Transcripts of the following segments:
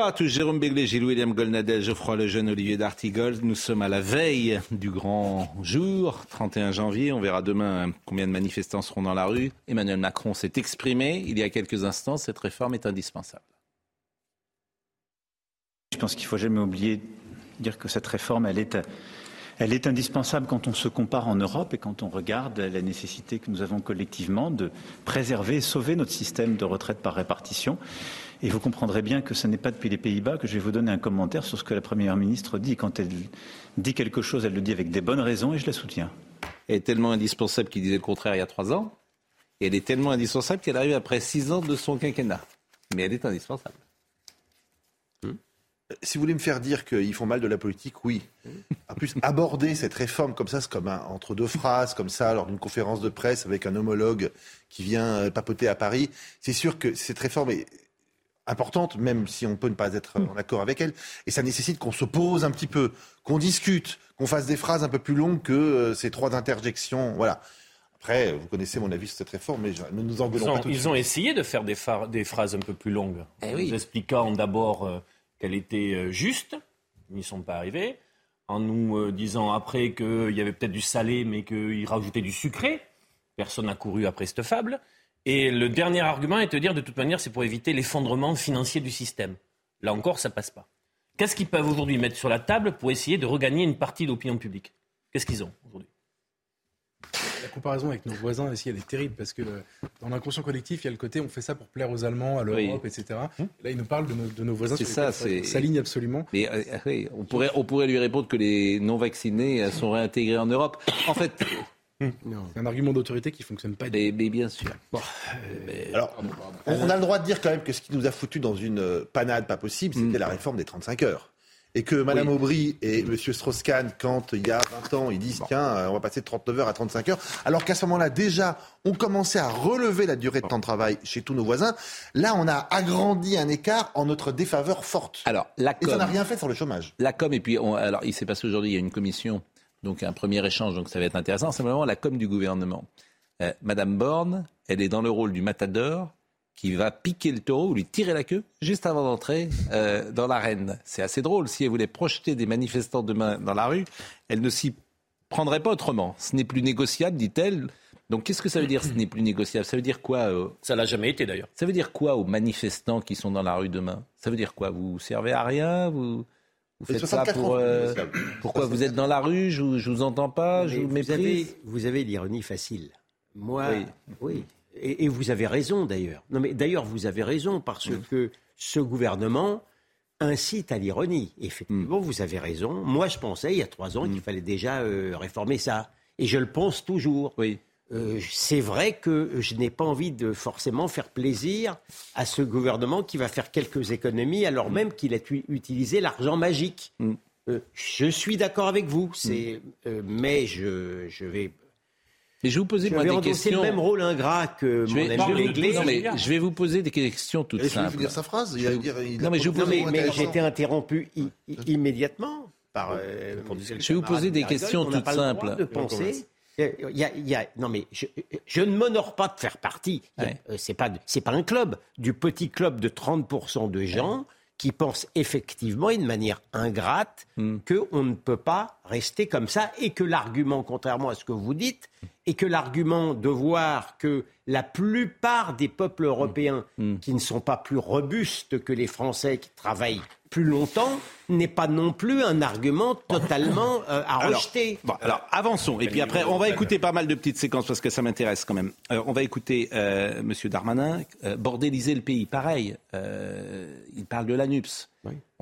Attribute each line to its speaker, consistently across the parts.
Speaker 1: À tous, Jérôme Béglé, Gilles William Golnadel, Geoffroy Lejeune, Olivier D'Artigol. Nous sommes à la veille du grand jour, 31 janvier. On verra demain combien de manifestants seront dans la rue. Emmanuel Macron s'est exprimé il y a quelques instants. Cette réforme est indispensable.
Speaker 2: Je pense qu'il ne faut jamais oublier de dire que cette réforme, est, est indispensable quand on se compare en Europe et quand on regarde la nécessité que nous avons collectivement de préserver et sauver notre système de retraite par répartition. Et vous comprendrez bien que ce n'est pas depuis les Pays-Bas que je vais vous donner un commentaire sur ce que la Première ministre dit. Quand elle dit quelque chose, elle le dit avec des bonnes raisons et je la soutiens.
Speaker 1: Elle est tellement indispensable qu'il disait le contraire il y a trois ans. Et elle est tellement indispensable qu'elle arrive après six ans de son quinquennat. Mais elle est indispensable.
Speaker 3: Si vous voulez me faire dire qu'ils font mal de la politique, oui. En plus, aborder cette réforme comme ça, c'est comme un, entre deux phrases, comme ça, lors d'une conférence de presse avec un homologue qui vient euh, papoter à Paris, c'est sûr que cette réforme est importante, même si on peut ne pas être en accord avec elle. Et ça nécessite qu'on se pose un petit peu, qu'on discute, qu'on fasse des phrases un peu plus longues que euh, ces trois interjections. Voilà. Après, vous connaissez mon avis sur cette réforme, mais ne nous engueulons
Speaker 4: Ils ont,
Speaker 3: pas tout de
Speaker 4: ils
Speaker 3: suite.
Speaker 4: ont essayé de faire des, phrases un peu plus longues,
Speaker 1: Eh
Speaker 4: en
Speaker 1: oui.
Speaker 4: nous expliquant d'abord euh, qu'elle était euh, juste, ils n'y sont pas arrivés, en nous euh, disant après qu'il y avait peut-être du salé, mais qu'ils rajoutaient du sucré. Personne n'a couru après cette fable. Et le dernier argument est de dire, de toute manière, c'est pour éviter l'effondrement financier du système. Là encore, ça passe pas. Qu'est-ce qu'ils peuvent aujourd'hui mettre sur la table pour essayer de regagner une partie de l'opinion publique? Qu'est-ce qu'ils ont aujourd'hui?
Speaker 5: La comparaison avec nos voisins ici, elle est terrible parce que euh, dans l'inconscient collectif, il y a le côté on fait ça pour plaire aux Allemands, à l'Europe, etc. Là, ils nous parlent de nos, de nos voisins
Speaker 1: C'est ça, c'est-
Speaker 5: s'aligne absolument.
Speaker 1: Mais euh, oui, on, pourrait, on pourrait lui répondre que les non-vaccinés euh, sont réintégrés en Europe. En fait,
Speaker 5: C'est un argument d'autorité qui fonctionne pas.
Speaker 1: mais, mais bien sûr.
Speaker 3: Alors, on, a le droit de dire quand même que ce qui nous a foutu dans une euh, panade pas possible, c'était la réforme des 35 heures. Et que Mme Aubry et M. Strauss-Kahn, quand il y a 20 ans, ils disent tiens, euh, on va passer de 39 heures à 35 heures, alors qu'à ce moment-là, déjà, on commençait à relever la durée de temps de travail chez tous nos voisins. Là, on a agrandi un écart en notre défaveur forte.
Speaker 1: Alors, la
Speaker 3: Et ça n'a
Speaker 1: com,
Speaker 3: rien fait sur le chômage.
Speaker 1: la com, et puis, on- alors, il s'est passé aujourd'hui, il y a une commission, donc un premier échange, donc ça va être intéressant. C'est vraiment la com du gouvernement. Euh, Madame Borne, elle est dans le rôle du matador qui va piquer le taureau ou lui tirer la queue juste avant d'entrer euh, dans l'arène. C'est assez drôle. Si elle voulait projeter des manifestants demain dans la rue, elle ne s'y prendrait pas autrement. Ce n'est plus négociable, dit-elle. Donc qu'est-ce que ça veut dire, ce n'est plus négociable? Ça veut dire quoi euh,
Speaker 4: Ça l'a jamais été d'ailleurs.
Speaker 1: Ça veut dire quoi aux manifestants qui sont dans la rue demain? Ça veut dire quoi? Vous servez à rien? Vous, vous faites ça
Speaker 3: 64
Speaker 1: pour... euh, pourquoi vous êtes dans la rue Je vous, je vous entends pas Je vous
Speaker 6: vous
Speaker 1: méprise
Speaker 6: avez, vous avez l'ironie facile. Moi,
Speaker 1: Oui.
Speaker 6: oui. Et, et vous avez raison d'ailleurs. Non, mais d'ailleurs, vous avez raison parce que ce gouvernement incite à l'ironie. Effectivement, vous avez raison. Moi, je pensais il y a trois ans qu'il fallait déjà euh, réformer ça. Et je le pense toujours.
Speaker 1: Oui.
Speaker 6: Euh, c'est vrai que je n'ai pas envie de forcément faire plaisir à ce gouvernement qui va faire quelques économies alors même qu'il a utilisé l'argent magique.
Speaker 1: Mm.
Speaker 6: Euh, je suis d'accord avec vous, c'est, euh, mais je, je vais,
Speaker 1: Mais je vais vous poser
Speaker 6: je
Speaker 1: moi
Speaker 6: vais
Speaker 1: des questions.
Speaker 6: le même rôle ingrat que
Speaker 1: Je
Speaker 6: mon
Speaker 1: vais,
Speaker 6: ami
Speaker 1: je vais- non, mais je vais vous poser des questions toutes simples.
Speaker 3: finir sa phrase? Il a- il a- il a
Speaker 1: Non, mais je vous
Speaker 3: un
Speaker 6: mais, mais j'ai été interrompu i- i- immédiatement par. euh, mon
Speaker 1: Je vais vous poser des questions toutes simples.
Speaker 6: De penser. Il y a- il y a- non mais je, je ne m'honore pas de faire partie.
Speaker 1: Ouais.
Speaker 6: Euh, c'est pas c'est pas un club du petit club de 30% de gens qui pensent effectivement et de manière ingrate
Speaker 1: Hmm.
Speaker 6: que on ne peut pas rester comme ça et que l'argument, contrairement à ce que vous dites, et que l'argument de voir que la plupart des peuples européens
Speaker 1: Hmm.
Speaker 6: qui ne sont pas plus robustes que les Français qui travaillent plus longtemps n'est pas non plus un argument totalement euh, à
Speaker 1: Alors,
Speaker 6: rejeter.
Speaker 1: Bon, alors avançons. Et puis après, on va écouter pas mal de petites séquences parce que ça m'intéresse quand même. Euh, on va écouter euh, Monsieur Darmanin euh, bordéliser le pays. Pareil, euh, il parle de l'ANUPS.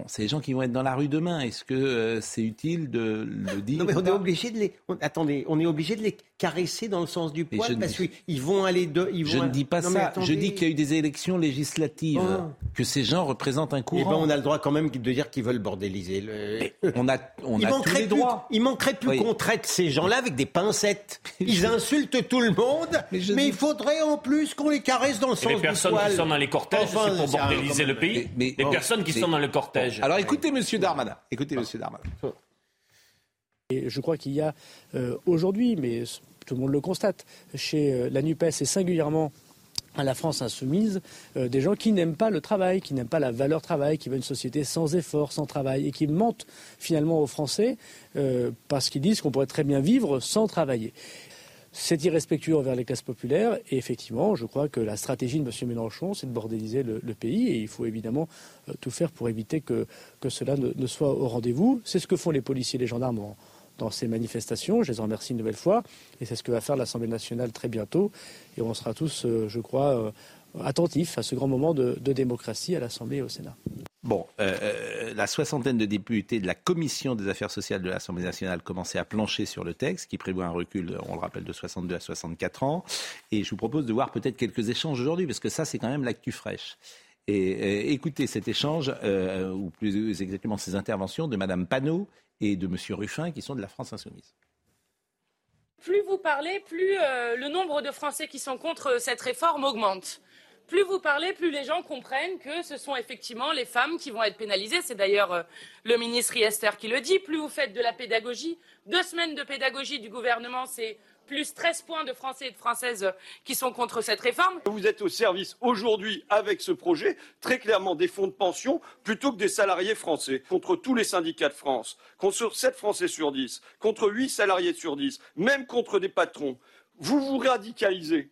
Speaker 1: C'est les gens qui vont être dans la rue demain. Est-ce que euh, c'est utile de le dire
Speaker 6: Non, mais on est obligé de les. attendez, on est obligé de les caresser dans le sens du poil parce qu'ils vont aller de. Ils
Speaker 1: je
Speaker 6: ne
Speaker 1: dis pas ça. Je dis qu'il y a eu des élections législatives, oh. que ces gens représentent un eh ben, courant.
Speaker 6: on a le droit quand même de dire qu'ils veulent bordéliser.
Speaker 1: On a, on a tous les droits.
Speaker 6: il manquerait plus qu'on traite ces gens-là avec des pincettes. Ils insultent tout le monde, mais, il faudrait en plus qu'on les caresse dans le sens du poil.
Speaker 4: Les personnes qui sont dans les cortèges, c'est pour bordéliser le pays. les personnes qui sont dans le cortège.
Speaker 1: Alors écoutez, Monsieur Darmanin. Écoutez, Monsieur Darmanin.
Speaker 7: Et je crois qu'il y a euh, aujourd'hui, mais tout le monde le constate, chez euh, la NUPES et singulièrement à la France insoumise, euh, des gens qui n'aiment pas le travail, qui n'aiment pas la valeur travail, qui veulent une société sans effort, sans travail, et qui mentent finalement aux Français parce qu'ils disent qu'on pourrait très bien vivre sans travailler. C'est irrespectueux envers les classes populaires et effectivement, je crois que la stratégie de M. Mélenchon, c'est de bordéliser le, pays et il faut évidemment euh, tout faire pour éviter que, cela ne, soit au rendez-vous. C'est ce que font les policiers et les gendarmes dans ces manifestations. Je les en remercie une nouvelle fois et c'est ce que va faire l'Assemblée nationale très bientôt et on sera tous, euh, je crois, euh, attentifs à ce grand moment de démocratie à l'Assemblée et au Sénat.
Speaker 1: Bon, euh, euh, la soixantaine de députés de la Commission des affaires sociales de l'Assemblée nationale commençaient à plancher sur le texte, qui prévoit un recul, on le rappelle, de 62 à 64 ans. Et je vous propose de voir peut-être quelques échanges aujourd'hui, parce que ça, c'est quand même l'actu fraîche. Et euh, écoutez cet échange, ou plus exactement ces interventions de Mme Panot et de M. Ruffin, qui sont de la France insoumise.
Speaker 8: Plus vous parlez, plus le nombre de Français qui sont contre cette réforme augmente plus vous parlez, plus les gens comprennent que ce sont effectivement les femmes qui vont être pénalisées. C'est d'ailleurs euh, le ministre Riester qui le dit. Plus vous faites de la pédagogie, deux semaines de pédagogie du gouvernement, c'est plus 13 points de Français et de Françaises qui sont contre cette réforme.
Speaker 9: Vous êtes au service aujourd'hui avec ce projet très clairement des fonds de pension plutôt que des salariés français. Contre tous les syndicats de France, contre 7 Français sur 10, contre 8 salariés sur 10, même contre des patrons. Vous vous radicalisez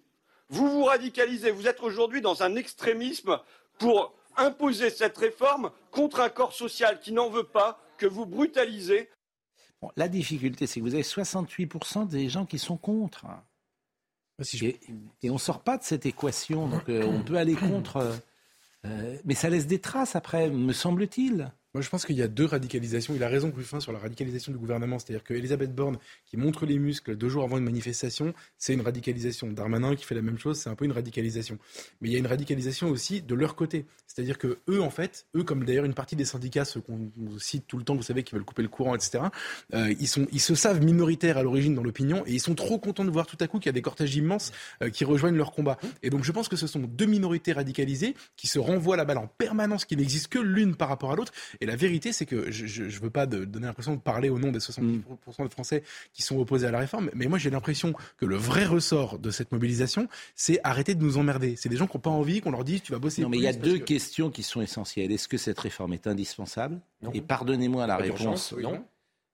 Speaker 9: vous vous radicalisez, vous êtes aujourd'hui dans un extrémisme pour imposer cette réforme contre un corps social qui n'en veut pas, que vous brutalisez.
Speaker 1: la difficulté, c'est que vous avez 68% des gens qui sont contre. et, on ne sort pas de cette équation. Donc euh, on peut aller contre. Euh, euh, mais ça laisse des traces après, me semble-t-il.
Speaker 5: Moi, je pense qu'il y a deux radicalisations. Il a raison, Ruffin, sur la radicalisation du gouvernement. C'est-à-dire qu'Elisabeth Borne, qui montre les muscles deux jours avant une manifestation, c'est une radicalisation. Darmanin, qui fait la même chose, c'est un peu une radicalisation. Mais il y a une radicalisation aussi de leur côté. C'est-à-dire que eux, en fait, eux, comme d'ailleurs une partie des syndicats, ceux qu'on cite tout le temps, vous savez, qui veulent couper le courant, etc., euh, ils, sont, ils se savent minoritaires à l'origine dans l'opinion et ils sont trop contents de voir tout à coup qu'il y a des cortèges immenses euh, qui rejoignent leur combat. Et donc, je pense que ce sont deux minorités radicalisées qui se renvoient la balle en permanence, qui n'existent que l'une par rapport à l'autre. Et la vérité, c'est que je ne veux pas donner l'impression de parler au nom des 70% de Français qui sont opposés à la réforme, mais moi j'ai l'impression que le vrai ressort de cette mobilisation, c'est arrêter de nous emmerder. C'est des gens qui n'ont pas envie qu'on leur dise tu vas bosser.
Speaker 1: Non, mais il y a deux questions qui sont essentielles. Est-ce que cette réforme est indispensable? Et pardonnez-moi la réponse. Non.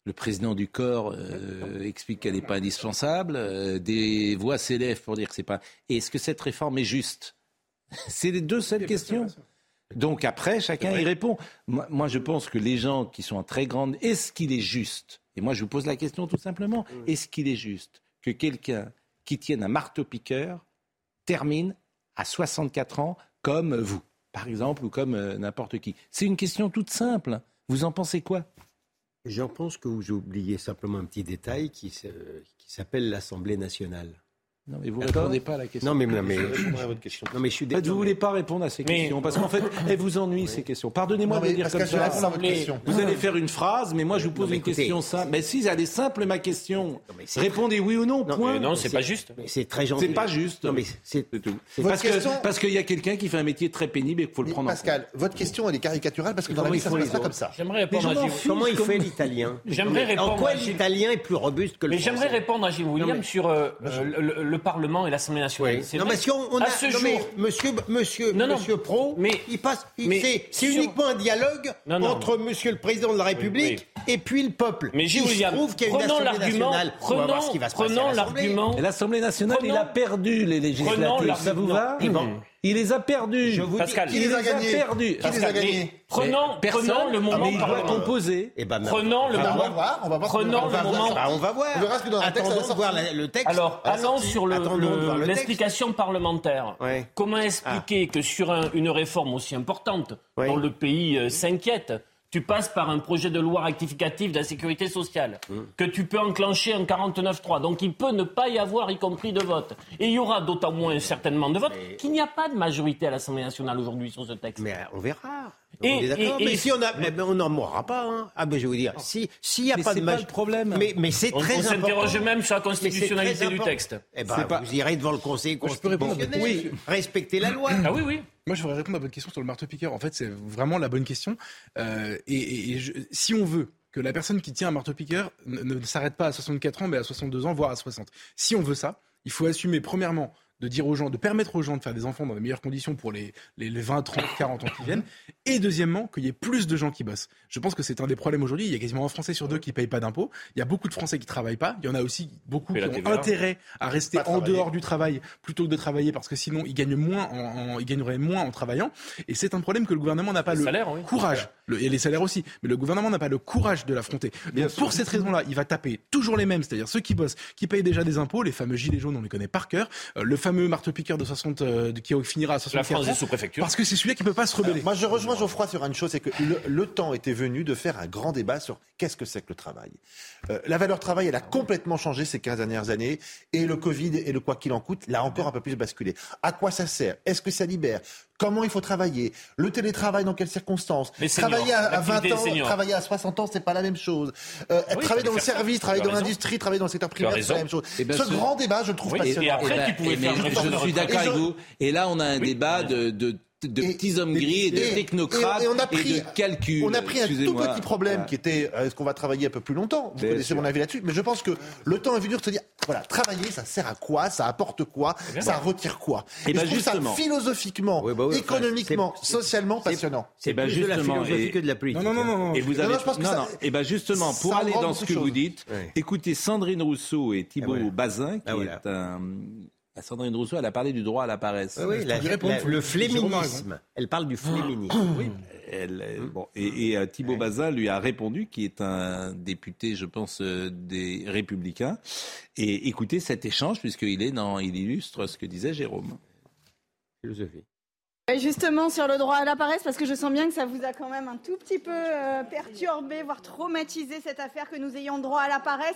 Speaker 1: Le président du corps euh, explique qu'elle n'est pas indispensable. Euh, des voix s'élèvent pour dire que c'est pas. Est-ce que cette réforme est juste? C'est les deux seules questions. Donc après, chacun y répond. Moi, je pense que les gens qui sont en très grande... Est-ce qu'il est juste? Et moi, je vous pose la question tout simplement. Est-ce qu'il est juste que quelqu'un qui tienne un marteau-piqueur termine à 64 ans comme vous, par exemple, ou comme euh, n'importe qui? C'est une question toute simple. Vous en pensez quoi?
Speaker 6: J'en pense que vous oubliez simplement un petit détail qui s'appelle l'Assemblée nationale.
Speaker 1: Non, mais vous ne répondez pas à la question.
Speaker 6: Non, mais, mais,
Speaker 1: à votre question. Non, mais je suis en fait, vous ne voulez pas répondre à ces questions parce qu'en fait, elles vous ennuient ces questions. Pardonnez-moi de dire comme ça. Vous allez faire une phrase, mais moi je vous pose une question simple. Mais si, elle est simple ma question. Répondez oui ou non. Point.
Speaker 4: Non, c'est pas juste.
Speaker 6: C'est très gentil.
Speaker 1: C'est pas juste. Non, mais c'est tout. Parce que parce qu'il y a quelqu'un qui fait un métier très pénible et qu'il faut le prendre.
Speaker 3: Pascal, votre question elle est caricaturale parce que dans la vie ça se passe pas comme ça.
Speaker 6: J'aimerais répondre à Comment il fait l'italien
Speaker 4: J'aimerais répondre.
Speaker 6: En quoi l'italien est plus robuste que le
Speaker 4: Mais j'aimerais répondre à Gilles William sur euh, le le Parlement et l'Assemblée nationale.
Speaker 6: Non, mais si on, a, ce jour, monsieur, monsieur, monsieur Pro, mais, il passe. C'est uniquement un dialogue entre Monsieur le Président de la République et puis le peuple.
Speaker 4: Mais
Speaker 6: Il se trouve qu'il y a une
Speaker 4: prenons
Speaker 6: Assemblée
Speaker 4: l'argument,
Speaker 6: nationale. On va voir
Speaker 4: prenons,
Speaker 6: ce qui va se passer
Speaker 4: prenons
Speaker 6: à l'Assemblée.
Speaker 4: l'argument.
Speaker 1: Et l'Assemblée nationale,
Speaker 4: Prenons-
Speaker 1: il a perdu les législatives.
Speaker 4: Prenons
Speaker 1: Ça vous va. Il les a perdus.
Speaker 6: Je vous dis-
Speaker 4: Pascal,
Speaker 3: Qui les a gagnés
Speaker 1: perdus.
Speaker 3: Qui les a
Speaker 4: Pascal, mais
Speaker 3: gagnés
Speaker 4: Prenons,
Speaker 1: Personne.
Speaker 4: prenons le
Speaker 1: Ah,
Speaker 4: moment
Speaker 1: mais il doit composer.
Speaker 6: Eh ben,
Speaker 4: Prenons le
Speaker 3: Ah, on va
Speaker 4: moment.
Speaker 3: voir, on va voir.
Speaker 4: Prenons
Speaker 3: On
Speaker 4: le
Speaker 3: va
Speaker 4: moment.
Speaker 3: voir.
Speaker 6: Bah, on va voir.
Speaker 3: On verra ce que dans la texte,
Speaker 6: voir le texte.
Speaker 4: Alors, allons sur le- le-
Speaker 6: le
Speaker 4: l'explication parlementaire. Comment expliquer que sur un- une réforme aussi importante, dont le pays euh, s'inquiète, tu passes par un projet de loi rectificative de la sécurité sociale,
Speaker 6: Mmh.
Speaker 4: que tu peux enclencher un 49.3. Donc il peut ne pas y avoir, y compris de vote. Et il y aura d'autant moins certainement de vote qu'il n'y a pas de majorité à l'Assemblée nationale aujourd'hui sur ce texte.
Speaker 6: Mais euh, on verra.
Speaker 4: Et-
Speaker 6: on est d'accord.
Speaker 4: et-
Speaker 6: mais
Speaker 4: et-
Speaker 6: si on a, mais on n'en mourra pas. Hein. Ah ben je vais vous dire, si s'il n'y a
Speaker 1: Mais
Speaker 6: pas de
Speaker 1: pas
Speaker 6: maj-
Speaker 1: le problème.
Speaker 6: Mais, mais c'est
Speaker 4: On,
Speaker 6: très
Speaker 4: on
Speaker 6: important.
Speaker 4: s'interroge même sur la constitutionnalité du texte.
Speaker 6: Eh ben,
Speaker 1: pas-
Speaker 6: vous irez devant le Conseil constitutionnel. Respectez la loi.
Speaker 4: Ah oui, oui.
Speaker 5: Moi, je voudrais répondre à votre question sur le marteau-piqueur. En fait, c'est vraiment la bonne question. Euh, et si on veut que la personne qui tient un marteau-piqueur ne, ne s'arrête pas à 64 ans, mais à 62 ans, voire à 60. Si on veut ça, il faut assumer, premièrement, de dire aux gens, de permettre aux gens de faire des enfants dans les meilleures conditions pour les, les, les 20, 30, 40 ans qui viennent. Et deuxièmement, qu'il y ait plus de gens qui bossent. Je pense que c'est un des problèmes aujourd'hui. Il y a quasiment un Français sur deux qui ne paye pas d'impôts. Il y a beaucoup de Français qui travaillent pas. Il y en a aussi beaucoup qui ont
Speaker 4: TVA.
Speaker 5: intérêt à rester en dehors du travail plutôt que de travailler parce que sinon ils gagnent moins en, en- ils gagneraient moins en travaillant. Et c'est un problème que le gouvernement n'a pas
Speaker 4: Les
Speaker 5: le
Speaker 4: salaires, oui.
Speaker 5: courage, le- et les salaires aussi, mais le gouvernement n'a pas le courage de l'affronter. Donc, Pour cette raison-là, il va taper toujours les mêmes, c'est-à-dire ceux qui bossent, qui payent déjà des impôts, les fameux gilets jaunes, on les connaît par cœur, euh, le fameux marteau-piqueur de 60, euh, qui finira à
Speaker 4: La
Speaker 5: 64
Speaker 4: France
Speaker 5: ans,
Speaker 4: est sous préfecture.
Speaker 5: parce que c'est celui-là qui peut pas se rebeller.
Speaker 3: Moi, je rejoins Geoffroy sur une chose, c'est que le, le temps était venu de faire un grand débat sur qu'est-ce que c'est que le travail. Euh, la valeur travail, elle a complètement changé ces 15 dernières années, et le Covid et le quoi qu'il en coûte l'a encore un peu plus basculé. À quoi ça sert? Est-ce que ça libère? Comment il faut travailler? Le télétravail, dans quelles circonstances?
Speaker 4: Les
Speaker 3: Travailler à, à 20
Speaker 4: l'activité
Speaker 3: ans, travailler à 60 ans, c'est pas la même chose. Euh,
Speaker 4: Oui,
Speaker 3: travailler
Speaker 4: il
Speaker 3: dans le service, travailler dans l'industrie, travailler dans le secteur primaire, c'est la même chose.
Speaker 1: Eh ben,
Speaker 3: ce
Speaker 1: ce-
Speaker 3: grand débat, je le trouve
Speaker 4: Oui, et- et
Speaker 3: passionnant.
Speaker 4: après,
Speaker 1: Eh ben,
Speaker 4: tu pouvais
Speaker 1: eh
Speaker 4: faire
Speaker 1: mais
Speaker 4: une
Speaker 1: je, suis d'accord avec vous. Et là, on a un
Speaker 4: Oui,
Speaker 1: débat de, de, de
Speaker 3: Et-
Speaker 1: petits hommes
Speaker 3: et-
Speaker 1: gris et de
Speaker 3: et-
Speaker 1: technocrates
Speaker 3: et
Speaker 1: et,
Speaker 3: on a pris-
Speaker 1: de calculs.
Speaker 3: On a pris un tout petit problème
Speaker 1: Voilà.
Speaker 3: qui était euh, est-ce qu'on va travailler un peu plus longtemps? Vous
Speaker 1: Bien
Speaker 3: connaissez
Speaker 1: sûr.
Speaker 3: mon avis là-dessus, mais je pense que le temps est venu de se dire voilà, travailler, ça sert à quoi? Ça apporte quoi? Ça retire quoi?
Speaker 1: Eh
Speaker 3: Et,
Speaker 1: ben,
Speaker 3: je trouve
Speaker 1: justement.
Speaker 3: ça philosophiquement,
Speaker 6: Oui, bah oui,
Speaker 3: économiquement,
Speaker 6: c'est-
Speaker 3: socialement passionnant.
Speaker 6: C'est
Speaker 1: Eh ben,
Speaker 6: plus de la philosophie
Speaker 1: et-
Speaker 6: que de la politique.
Speaker 5: Non, non, non, non. non.
Speaker 1: Et vous
Speaker 3: Non,
Speaker 1: avez
Speaker 3: non, que
Speaker 1: non,
Speaker 3: ça-
Speaker 1: non. Et ben justement, pour aller dans ce que vous dites, écoutez Sandrine Rousseau et Thibault. Bazin, qui
Speaker 6: Ah,
Speaker 1: est un. Sandrine Rousseau, elle a parlé du droit à la paresse.
Speaker 6: Oui, oui, la- la-
Speaker 5: faut-
Speaker 6: le fléminisme. Elle parle du fléminisme.
Speaker 1: Oui. Elle, euh, bon, et et, euh, Thibault Bazin lui a répondu, qui est un député, je pense, euh, des Républicains. Et écoutez cet échange, puisqu'il est dans, il illustre ce que disait Jérôme.
Speaker 6: Philosophie.
Speaker 10: Et Justement sur le droit à la paresse, parce que je sens bien que ça vous a quand même un tout petit peu euh, perturbé, voire traumatisé cette affaire que nous ayons droit à la paresse.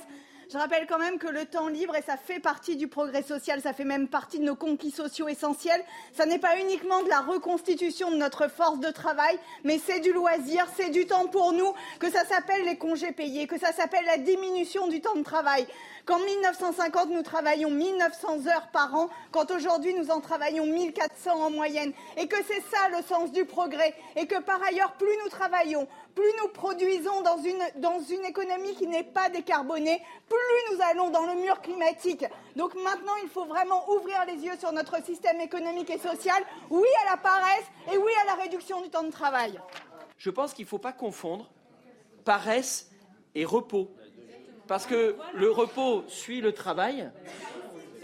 Speaker 10: Je rappelle quand même que le temps libre, et ça fait partie du progrès social, ça fait même partie de nos conquis sociaux essentiels, ça n'est pas uniquement de la reconstitution de notre force de travail, mais c'est du loisir, c'est du temps pour nous, que ça s'appelle les congés payés, que ça s'appelle la diminution du temps de travail. Qu'en 1950, nous travaillions 1900 heures par an, quand aujourd'hui nous en travaillons 1400 en moyenne, et que c'est ça le sens du progrès, et que par ailleurs, plus nous travaillons, plus nous produisons dans une, dans une économie qui n'est pas décarbonée, plus nous allons dans le mur climatique. Donc maintenant, il faut vraiment ouvrir les yeux sur notre système économique et social. Oui à la paresse et oui à la réduction du temps de travail.
Speaker 11: je pense qu'il ne faut pas confondre paresse et repos. Parce que le repos suit le travail,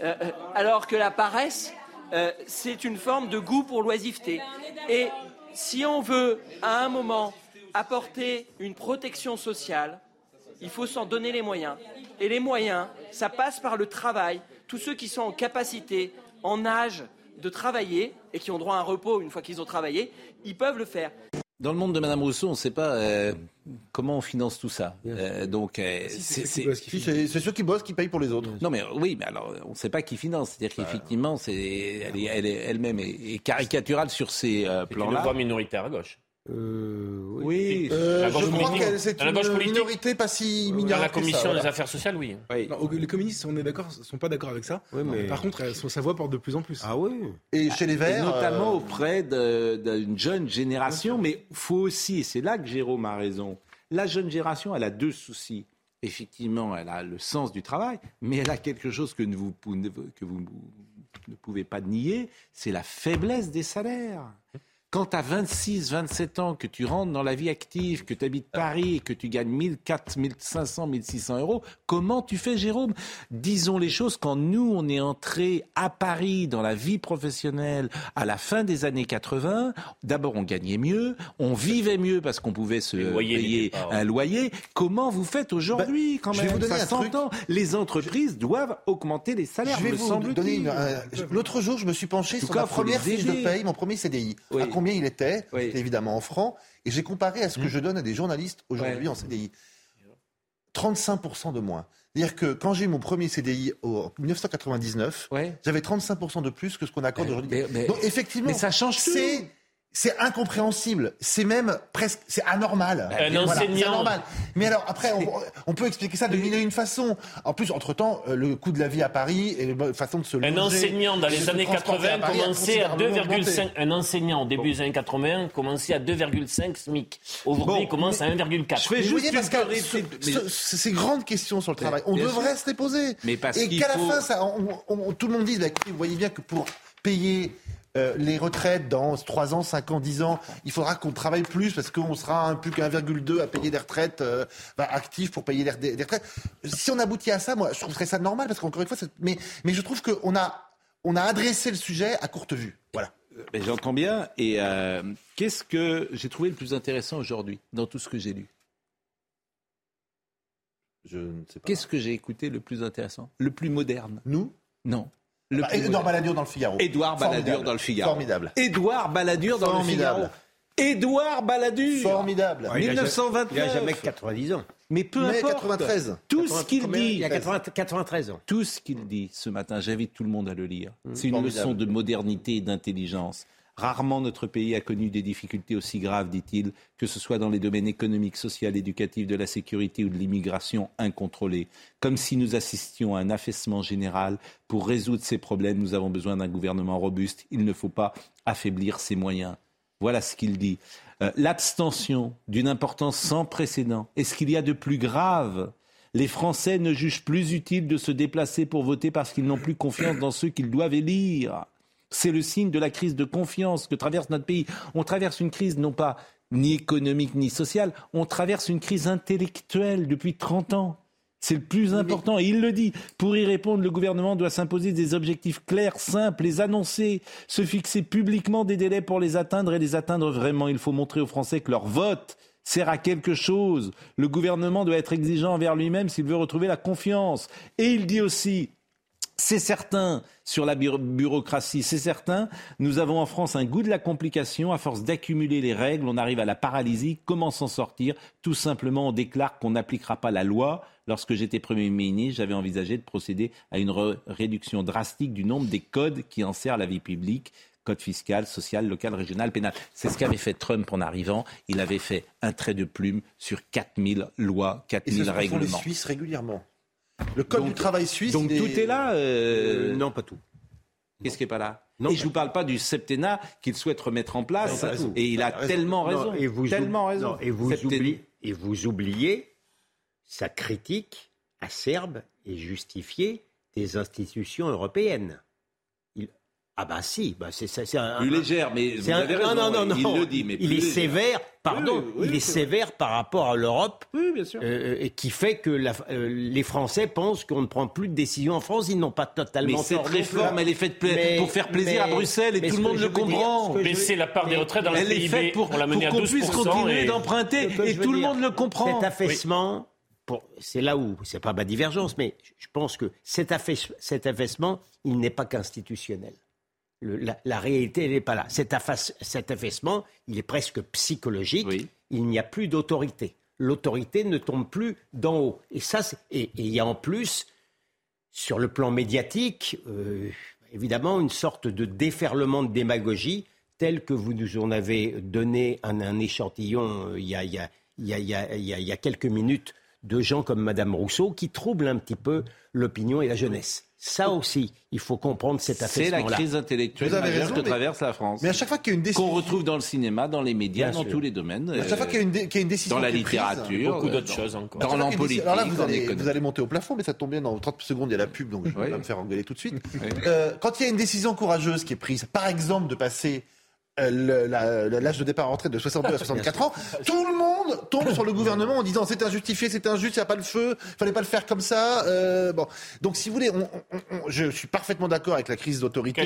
Speaker 11: euh, euh, alors que la paresse, euh, c'est une forme de goût pour l'oisiveté. Et si on veut, à un moment, apporter une protection sociale, il faut s'en donner les moyens. Et les moyens, ça passe par le travail. Tous ceux qui sont en capacité, en âge de travailler et qui ont droit à un repos une fois qu'ils ont travaillé, ils peuvent le faire.
Speaker 1: Dans le monde de Madame Rousseau, on ne sait pas euh, comment on finance tout ça. Euh, donc, euh, c'est- c'est-
Speaker 3: Si, c'est c'est ceux qui bossent qui payent pour les autres.
Speaker 1: Non mais oui, mais alors on ne sait pas qui finance. C'est-à-dire qu'effectivement, c'est elle est elle est elle-même est, est caricaturale sur ces euh,
Speaker 4: C'est une
Speaker 1: plans-là.
Speaker 4: voix minoritaire à gauche.
Speaker 6: Euh, oui.
Speaker 1: Oui.
Speaker 3: Euh,
Speaker 4: La
Speaker 3: je
Speaker 4: gauche
Speaker 3: crois
Speaker 4: politique.
Speaker 3: que c'est
Speaker 4: la
Speaker 3: une minorité pas si
Speaker 4: Dans
Speaker 3: minoritaire.
Speaker 4: la commission
Speaker 3: ça,
Speaker 4: des affaires sociales, oui.
Speaker 1: oui.
Speaker 5: Non, les communistes, on est d'accord, sont pas d'accord avec ça.
Speaker 6: Oui, mais-
Speaker 5: Par contre, sa voix porte de plus en plus.
Speaker 6: Ah oui.
Speaker 3: Et chez les
Speaker 1: Et
Speaker 3: Verts,
Speaker 1: notamment
Speaker 3: euh,
Speaker 1: auprès d'une jeune génération, mais faut aussi, et c'est là que Jérôme a raison, la jeune génération, elle a deux soucis. Effectivement, elle a le sens du travail, mais elle a quelque chose que vous, que vous ne pouvez pas nier, c'est la faiblesse des salaires. Quand tu as 26, 27 ans, que tu rentres dans la vie active, que tu habites Paris et que tu gagnes 1400, 1500, 1600 euros, comment tu fais, Jérôme? Disons les choses, quand nous, on est entré à Paris dans la vie professionnelle à la fin des années 80, d'abord, on gagnait mieux, on vivait mieux parce qu'on pouvait se payer un loyer. Comment vous faites aujourd'hui, quand
Speaker 3: Ben, je vais
Speaker 1: même
Speaker 3: vous donner
Speaker 1: Ça
Speaker 3: un truc.
Speaker 1: s'entend. Les entreprises doivent augmenter les salaires,
Speaker 3: Je vais
Speaker 1: me
Speaker 3: vous
Speaker 1: semble-t-il.
Speaker 3: donner une. un- L'autre jour, je me suis penché sur
Speaker 1: les
Speaker 3: première fiche de paye, mon premier CDI.
Speaker 1: Oui.
Speaker 3: À combien il était
Speaker 1: Oui.
Speaker 3: C'était évidemment en francs. Et j'ai comparé à ce que
Speaker 1: Mmh.
Speaker 3: je donne à des journalistes aujourd'hui
Speaker 1: Ouais.
Speaker 3: en CDI. 35% de moins. C'est-à-dire que quand j'ai mon premier CDI en 1999,
Speaker 1: Ouais.
Speaker 3: j'avais 35% de plus que ce qu'on accorde aujourd'hui. Donc effectivement,
Speaker 1: mais ça change tout.
Speaker 3: c'est c'est incompréhensible, c'est même presque, c'est anormal.
Speaker 4: Un
Speaker 3: Voilà,
Speaker 4: enseignant.
Speaker 3: anormal. Mais alors après, on, on peut expliquer ça de mille et une façons. En plus, entre temps, le coût de la vie à Paris et la façon de se
Speaker 4: Un enseignant dans les années
Speaker 3: transporter
Speaker 4: 80
Speaker 3: à Paris a
Speaker 4: commençait à
Speaker 3: considérablement
Speaker 4: 2,5.
Speaker 3: augmenté.
Speaker 4: Un enseignant au début des années 80 commençait à 2,5 SMIC. Aujourd'hui,
Speaker 3: Bon,
Speaker 4: il commence à 1,4.
Speaker 1: Je fais juste
Speaker 3: voyez,
Speaker 1: une
Speaker 3: parce que
Speaker 1: vérité,
Speaker 3: ce-
Speaker 1: mais-
Speaker 3: ce- ces grandes questions sur le travail, on devrait
Speaker 1: sûr.
Speaker 3: se les poser.
Speaker 1: Mais parce
Speaker 3: et qu'à la
Speaker 1: faut-
Speaker 3: fin, ça, on- on- tout le monde dise, bah, écoutez, vous voyez bien que pour payer euh, les retraites dans 3 ans, 5 ans, 10 ans, il faudra qu'on travaille plus parce qu'on sera un, plus qu'à 1,2 à payer des retraites euh, bah, actives pour payer des, des- des retraites. Si on aboutit à ça, moi, je trouverais ça normal parce qu'encore une fois, mais, mais je trouve qu'on a, on a adressé le sujet à courte vue. Voilà.
Speaker 1: Mais J'entends bien. Et euh, qu'est-ce que j'ai trouvé le plus intéressant aujourd'hui dans tout ce que j'ai lu?
Speaker 3: Je ne sais pas.
Speaker 1: Qu'est-ce que j'ai écouté le plus intéressant? Le plus moderne?
Speaker 3: Nous?
Speaker 1: Non. Le
Speaker 3: Bah. Balladur dans le Figaro.
Speaker 1: Édouard Balladur
Speaker 3: Formidable.
Speaker 1: dans le Figaro.
Speaker 3: Formidable.
Speaker 1: Édouard Balladur dans
Speaker 3: Formidable.
Speaker 1: le Figaro. Édouard Balladur.
Speaker 3: Formidable.
Speaker 6: Il a jamais-
Speaker 1: 1929.
Speaker 6: Il a jamais que 90 ans.
Speaker 1: Mais peu
Speaker 3: Mais
Speaker 1: importe.
Speaker 3: 93.
Speaker 1: Tout ce qu'il dit.
Speaker 6: Il a 80 93 ans.
Speaker 1: Tout ce qu'il dit ce matin, j'invite tout le monde à le lire. C'est une
Speaker 3: Formidable.
Speaker 1: leçon de modernité et d'intelligence. Rarement notre pays a connu des difficultés aussi graves, dit-il, que ce soit dans les domaines économiques, social, éducatifs, de la sécurité ou de l'immigration incontrôlée. Comme si nous assistions à un affaissement général. Pour résoudre ces problèmes, nous avons besoin d'un gouvernement robuste. Il ne faut pas affaiblir ses moyens. Voilà ce qu'il dit. Euh, L'abstention d'une importance sans précédent. Et ce qu'il y a de plus grave les Français ne jugent plus utile de se déplacer pour voter parce qu'ils n'ont plus confiance dans ceux qu'ils doivent élire. C'est le signe de la crise de confiance que traverse notre pays. On traverse une crise non pas ni économique ni sociale, on traverse une crise intellectuelle depuis 30 ans. C'est le plus important. Et il le dit. Pour y répondre, le gouvernement doit s'imposer des objectifs clairs, simples, les annoncer, se fixer publiquement des délais pour les atteindre et les atteindre vraiment. Il faut montrer aux Français que leur vote sert à quelque chose. Le gouvernement doit être exigeant envers lui-même s'il veut retrouver la confiance. Et il dit aussi, c'est certain sur la bureau- bureaucratie, c'est certain. Nous avons en France un goût de la complication. À force d'accumuler les règles, on arrive à la paralysie. Comment s'en sortir? Tout simplement, on déclare qu'on n'appliquera pas la loi. Lorsque j'étais Premier ministre, j'avais envisagé de procéder à une réduction drastique du nombre des codes qui enserrent la vie publique. Code fiscal, social, local, régional, pénal. C'est ce qu'avait fait Trump en arrivant. Il avait fait un trait de plume sur 4000 lois,
Speaker 3: Et c'est
Speaker 1: 4000
Speaker 3: ce font les
Speaker 1: règlements.
Speaker 3: Suisses régulièrement. Le code
Speaker 1: Donc-
Speaker 3: du travail suisse.
Speaker 1: Donc tout est là. euh,
Speaker 6: Euh, non, pas tout.
Speaker 1: Qu'est-ce qui n'est pas là
Speaker 6: Non,
Speaker 1: Et je vous parle pas du septennat qu'il souhaite remettre en place.
Speaker 6: Non, pas tout.
Speaker 1: et il a
Speaker 3: raison.
Speaker 1: tellement raison.
Speaker 6: Non, et vous
Speaker 1: tellement
Speaker 6: oubli-
Speaker 1: raison.
Speaker 6: non, et, vous
Speaker 1: Septennat-
Speaker 6: oubliez, et vous oubliez sa critique acerbe et justifiée des institutions européennes. Ah bah si, bah c'est ça. c'est un-
Speaker 1: Plus légère, mais vous
Speaker 6: un-
Speaker 1: avez raison.
Speaker 6: non, non, non,
Speaker 1: il
Speaker 6: non.
Speaker 1: le dit, mais
Speaker 6: il est
Speaker 1: légère.
Speaker 6: sévère, pardon,
Speaker 1: Oui, oui,
Speaker 6: il est sévère par rapport à l'Europe,
Speaker 1: Oui, bien sûr.
Speaker 6: euh, qui fait que la- euh, les Français pensent qu'on ne prend plus de décisions en France. Ils n'ont pas totalement
Speaker 1: Mais cette réforme, elle est faite pla-
Speaker 6: Mais-
Speaker 1: pour faire plaisir
Speaker 6: mais-
Speaker 1: à Bruxelles et tout le monde le
Speaker 6: dire,
Speaker 1: comprend.
Speaker 6: je
Speaker 4: Baisser la part des retraites dans le
Speaker 1: Elle est faite pour,
Speaker 4: l'a
Speaker 1: pour qu'on
Speaker 4: 12%.
Speaker 1: puisse continuer
Speaker 4: et-
Speaker 1: d'emprunter et tout le
Speaker 6: dire,
Speaker 1: monde le comprend.
Speaker 6: Cet affaissement, pour- c'est là où, c'est pas ma divergence, mais je pense que cet affaissement, il n'est pas qu'institutionnel. Le- la, la réalité, elle n'est pas là. Cet, affaisse- cet affaissement, il est presque psychologique.
Speaker 1: Oui.
Speaker 6: Il n'y a plus d'autorité. L'autorité ne tombe plus d'en haut. Et ça, c'est- et il y a en plus, sur le plan médiatique, euh, évidemment, une sorte de déferlement de démagogie tel que vous nous en avez donné un, un échantillon y y y il y a quelques minutes de gens comme Madame Rousseau qui troublent un petit peu l'opinion et la jeunesse. Ça aussi, il faut comprendre cet
Speaker 1: C'est la
Speaker 6: affaissement-là.
Speaker 1: crise intellectuelle
Speaker 3: Vous avez
Speaker 1: majeure
Speaker 3: raison,
Speaker 1: que
Speaker 3: mais-
Speaker 1: traverse la France.
Speaker 3: Mais à chaque fois qu'il y a une
Speaker 1: Qu'on
Speaker 3: décision.
Speaker 1: retrouve dans le cinéma, dans les médias,
Speaker 6: Bien
Speaker 1: dans
Speaker 6: sûr.
Speaker 1: tous les domaines.
Speaker 3: À chaque fois
Speaker 1: euh,
Speaker 3: qu'il y a une, dé- qu'il y a une décision.
Speaker 1: dans la
Speaker 3: est prise,
Speaker 1: littérature,
Speaker 4: Beaucoup
Speaker 1: euh,
Speaker 4: d'autres
Speaker 1: dans-
Speaker 4: choses encore.
Speaker 1: Dans
Speaker 3: décision-
Speaker 1: politique,
Speaker 3: Alors là, vous allez, vous allez monter au plafond, mais ça tombe bien, dans 30 secondes, il y a la pub, donc je vais
Speaker 1: Oui.
Speaker 3: pas me faire engueuler tout de suite.
Speaker 1: Oui.
Speaker 3: Euh, quand il y a une décision courageuse qui est prise, par exemple de passer euh, l'âge de départ en retraite de 62 à 64 ans, tout le monde tombe sur le gouvernement en disant c'est injustifié, c'est injuste, il n'y a pas le feu, fallait pas le faire comme ça. euh, bon, donc si vous voulez, on- on- on- je suis parfaitement d'accord avec la crise d'autorité.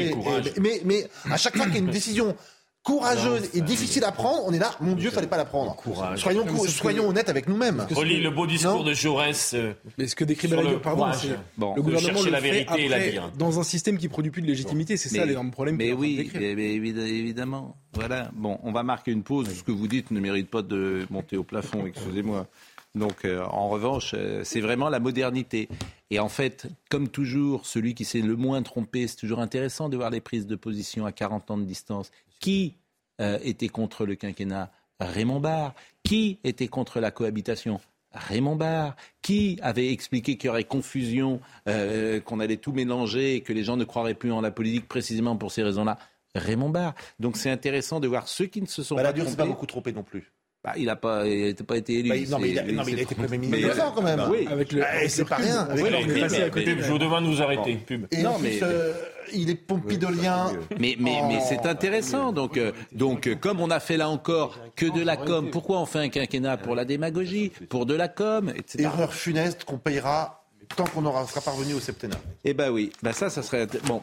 Speaker 3: Et- Mais, mais à chaque fois qu'il y a une décision courageuse et difficile à prendre, on est là, mon Dieu, fallait pas la prendre.
Speaker 4: Courage.
Speaker 3: Soyons, soyons honnêtes avec nous-mêmes.
Speaker 4: Relis le beau discours
Speaker 3: Non.
Speaker 4: de Jaurès. euh,
Speaker 5: Mais ce que décrit
Speaker 4: le
Speaker 5: pardon,
Speaker 4: courage.
Speaker 5: c'est
Speaker 1: Bon,
Speaker 5: le
Speaker 4: de
Speaker 5: gouvernement le
Speaker 4: la
Speaker 5: fait
Speaker 4: vérité et la
Speaker 5: après,
Speaker 4: dire.
Speaker 5: dans un système qui produit plus de légitimité. C'est ça l'énorme problème. qu'il
Speaker 1: Mais
Speaker 5: est en train de
Speaker 1: oui, mais- mais évidemment. Voilà. Bon, on va marquer une pause. Ce que vous dites ne mérite pas de monter au plafond, excusez-moi. Donc, euh, en revanche, euh, c'est vraiment la modernité. Et en fait, comme toujours, celui qui s'est le moins trompé, c'est toujours intéressant de voir les prises de position à 40 ans de distance. Qui euh, était contre le quinquennat? Raymond Barre. Qui était contre la cohabitation? Raymond Barre, qui avait expliqué qu'il y aurait confusion, euh, qu'on allait tout mélanger et que les gens ne croiraient plus en la politique précisément pour ces raisons-là? Raymond Barre. Donc c'est intéressant de voir ceux qui ne se sont
Speaker 3: Balladur,
Speaker 1: pas
Speaker 3: c'est pas
Speaker 1: trompés.
Speaker 3: beaucoup trompé non plus.
Speaker 1: Bah, il n'a pas, été élu.
Speaker 3: Bah, non, mais il a, non, mais il a été Premier
Speaker 1: Mais-
Speaker 3: ministre deux ans quand même.
Speaker 1: Oui.
Speaker 5: Avec le, avec
Speaker 3: c'est pas rien. Avec le recul,
Speaker 5: passé
Speaker 3: mais-
Speaker 5: à côté
Speaker 4: je vous demande de nous arrêter. Pub.
Speaker 3: Et
Speaker 1: Non, mais-
Speaker 3: euh, il est pompidolien.
Speaker 1: Mais, mais, mais c'est intéressant. Donc, euh, donc euh, comme on a fait là encore que de la com, pourquoi on fait un quinquennat Pour la démagogie, pour de la com, etc.
Speaker 3: Erreur funeste qu'on payera tant qu'on aura, sera parvenu au septennat.
Speaker 1: Eh ben oui, ben ça, ça serait... Bon,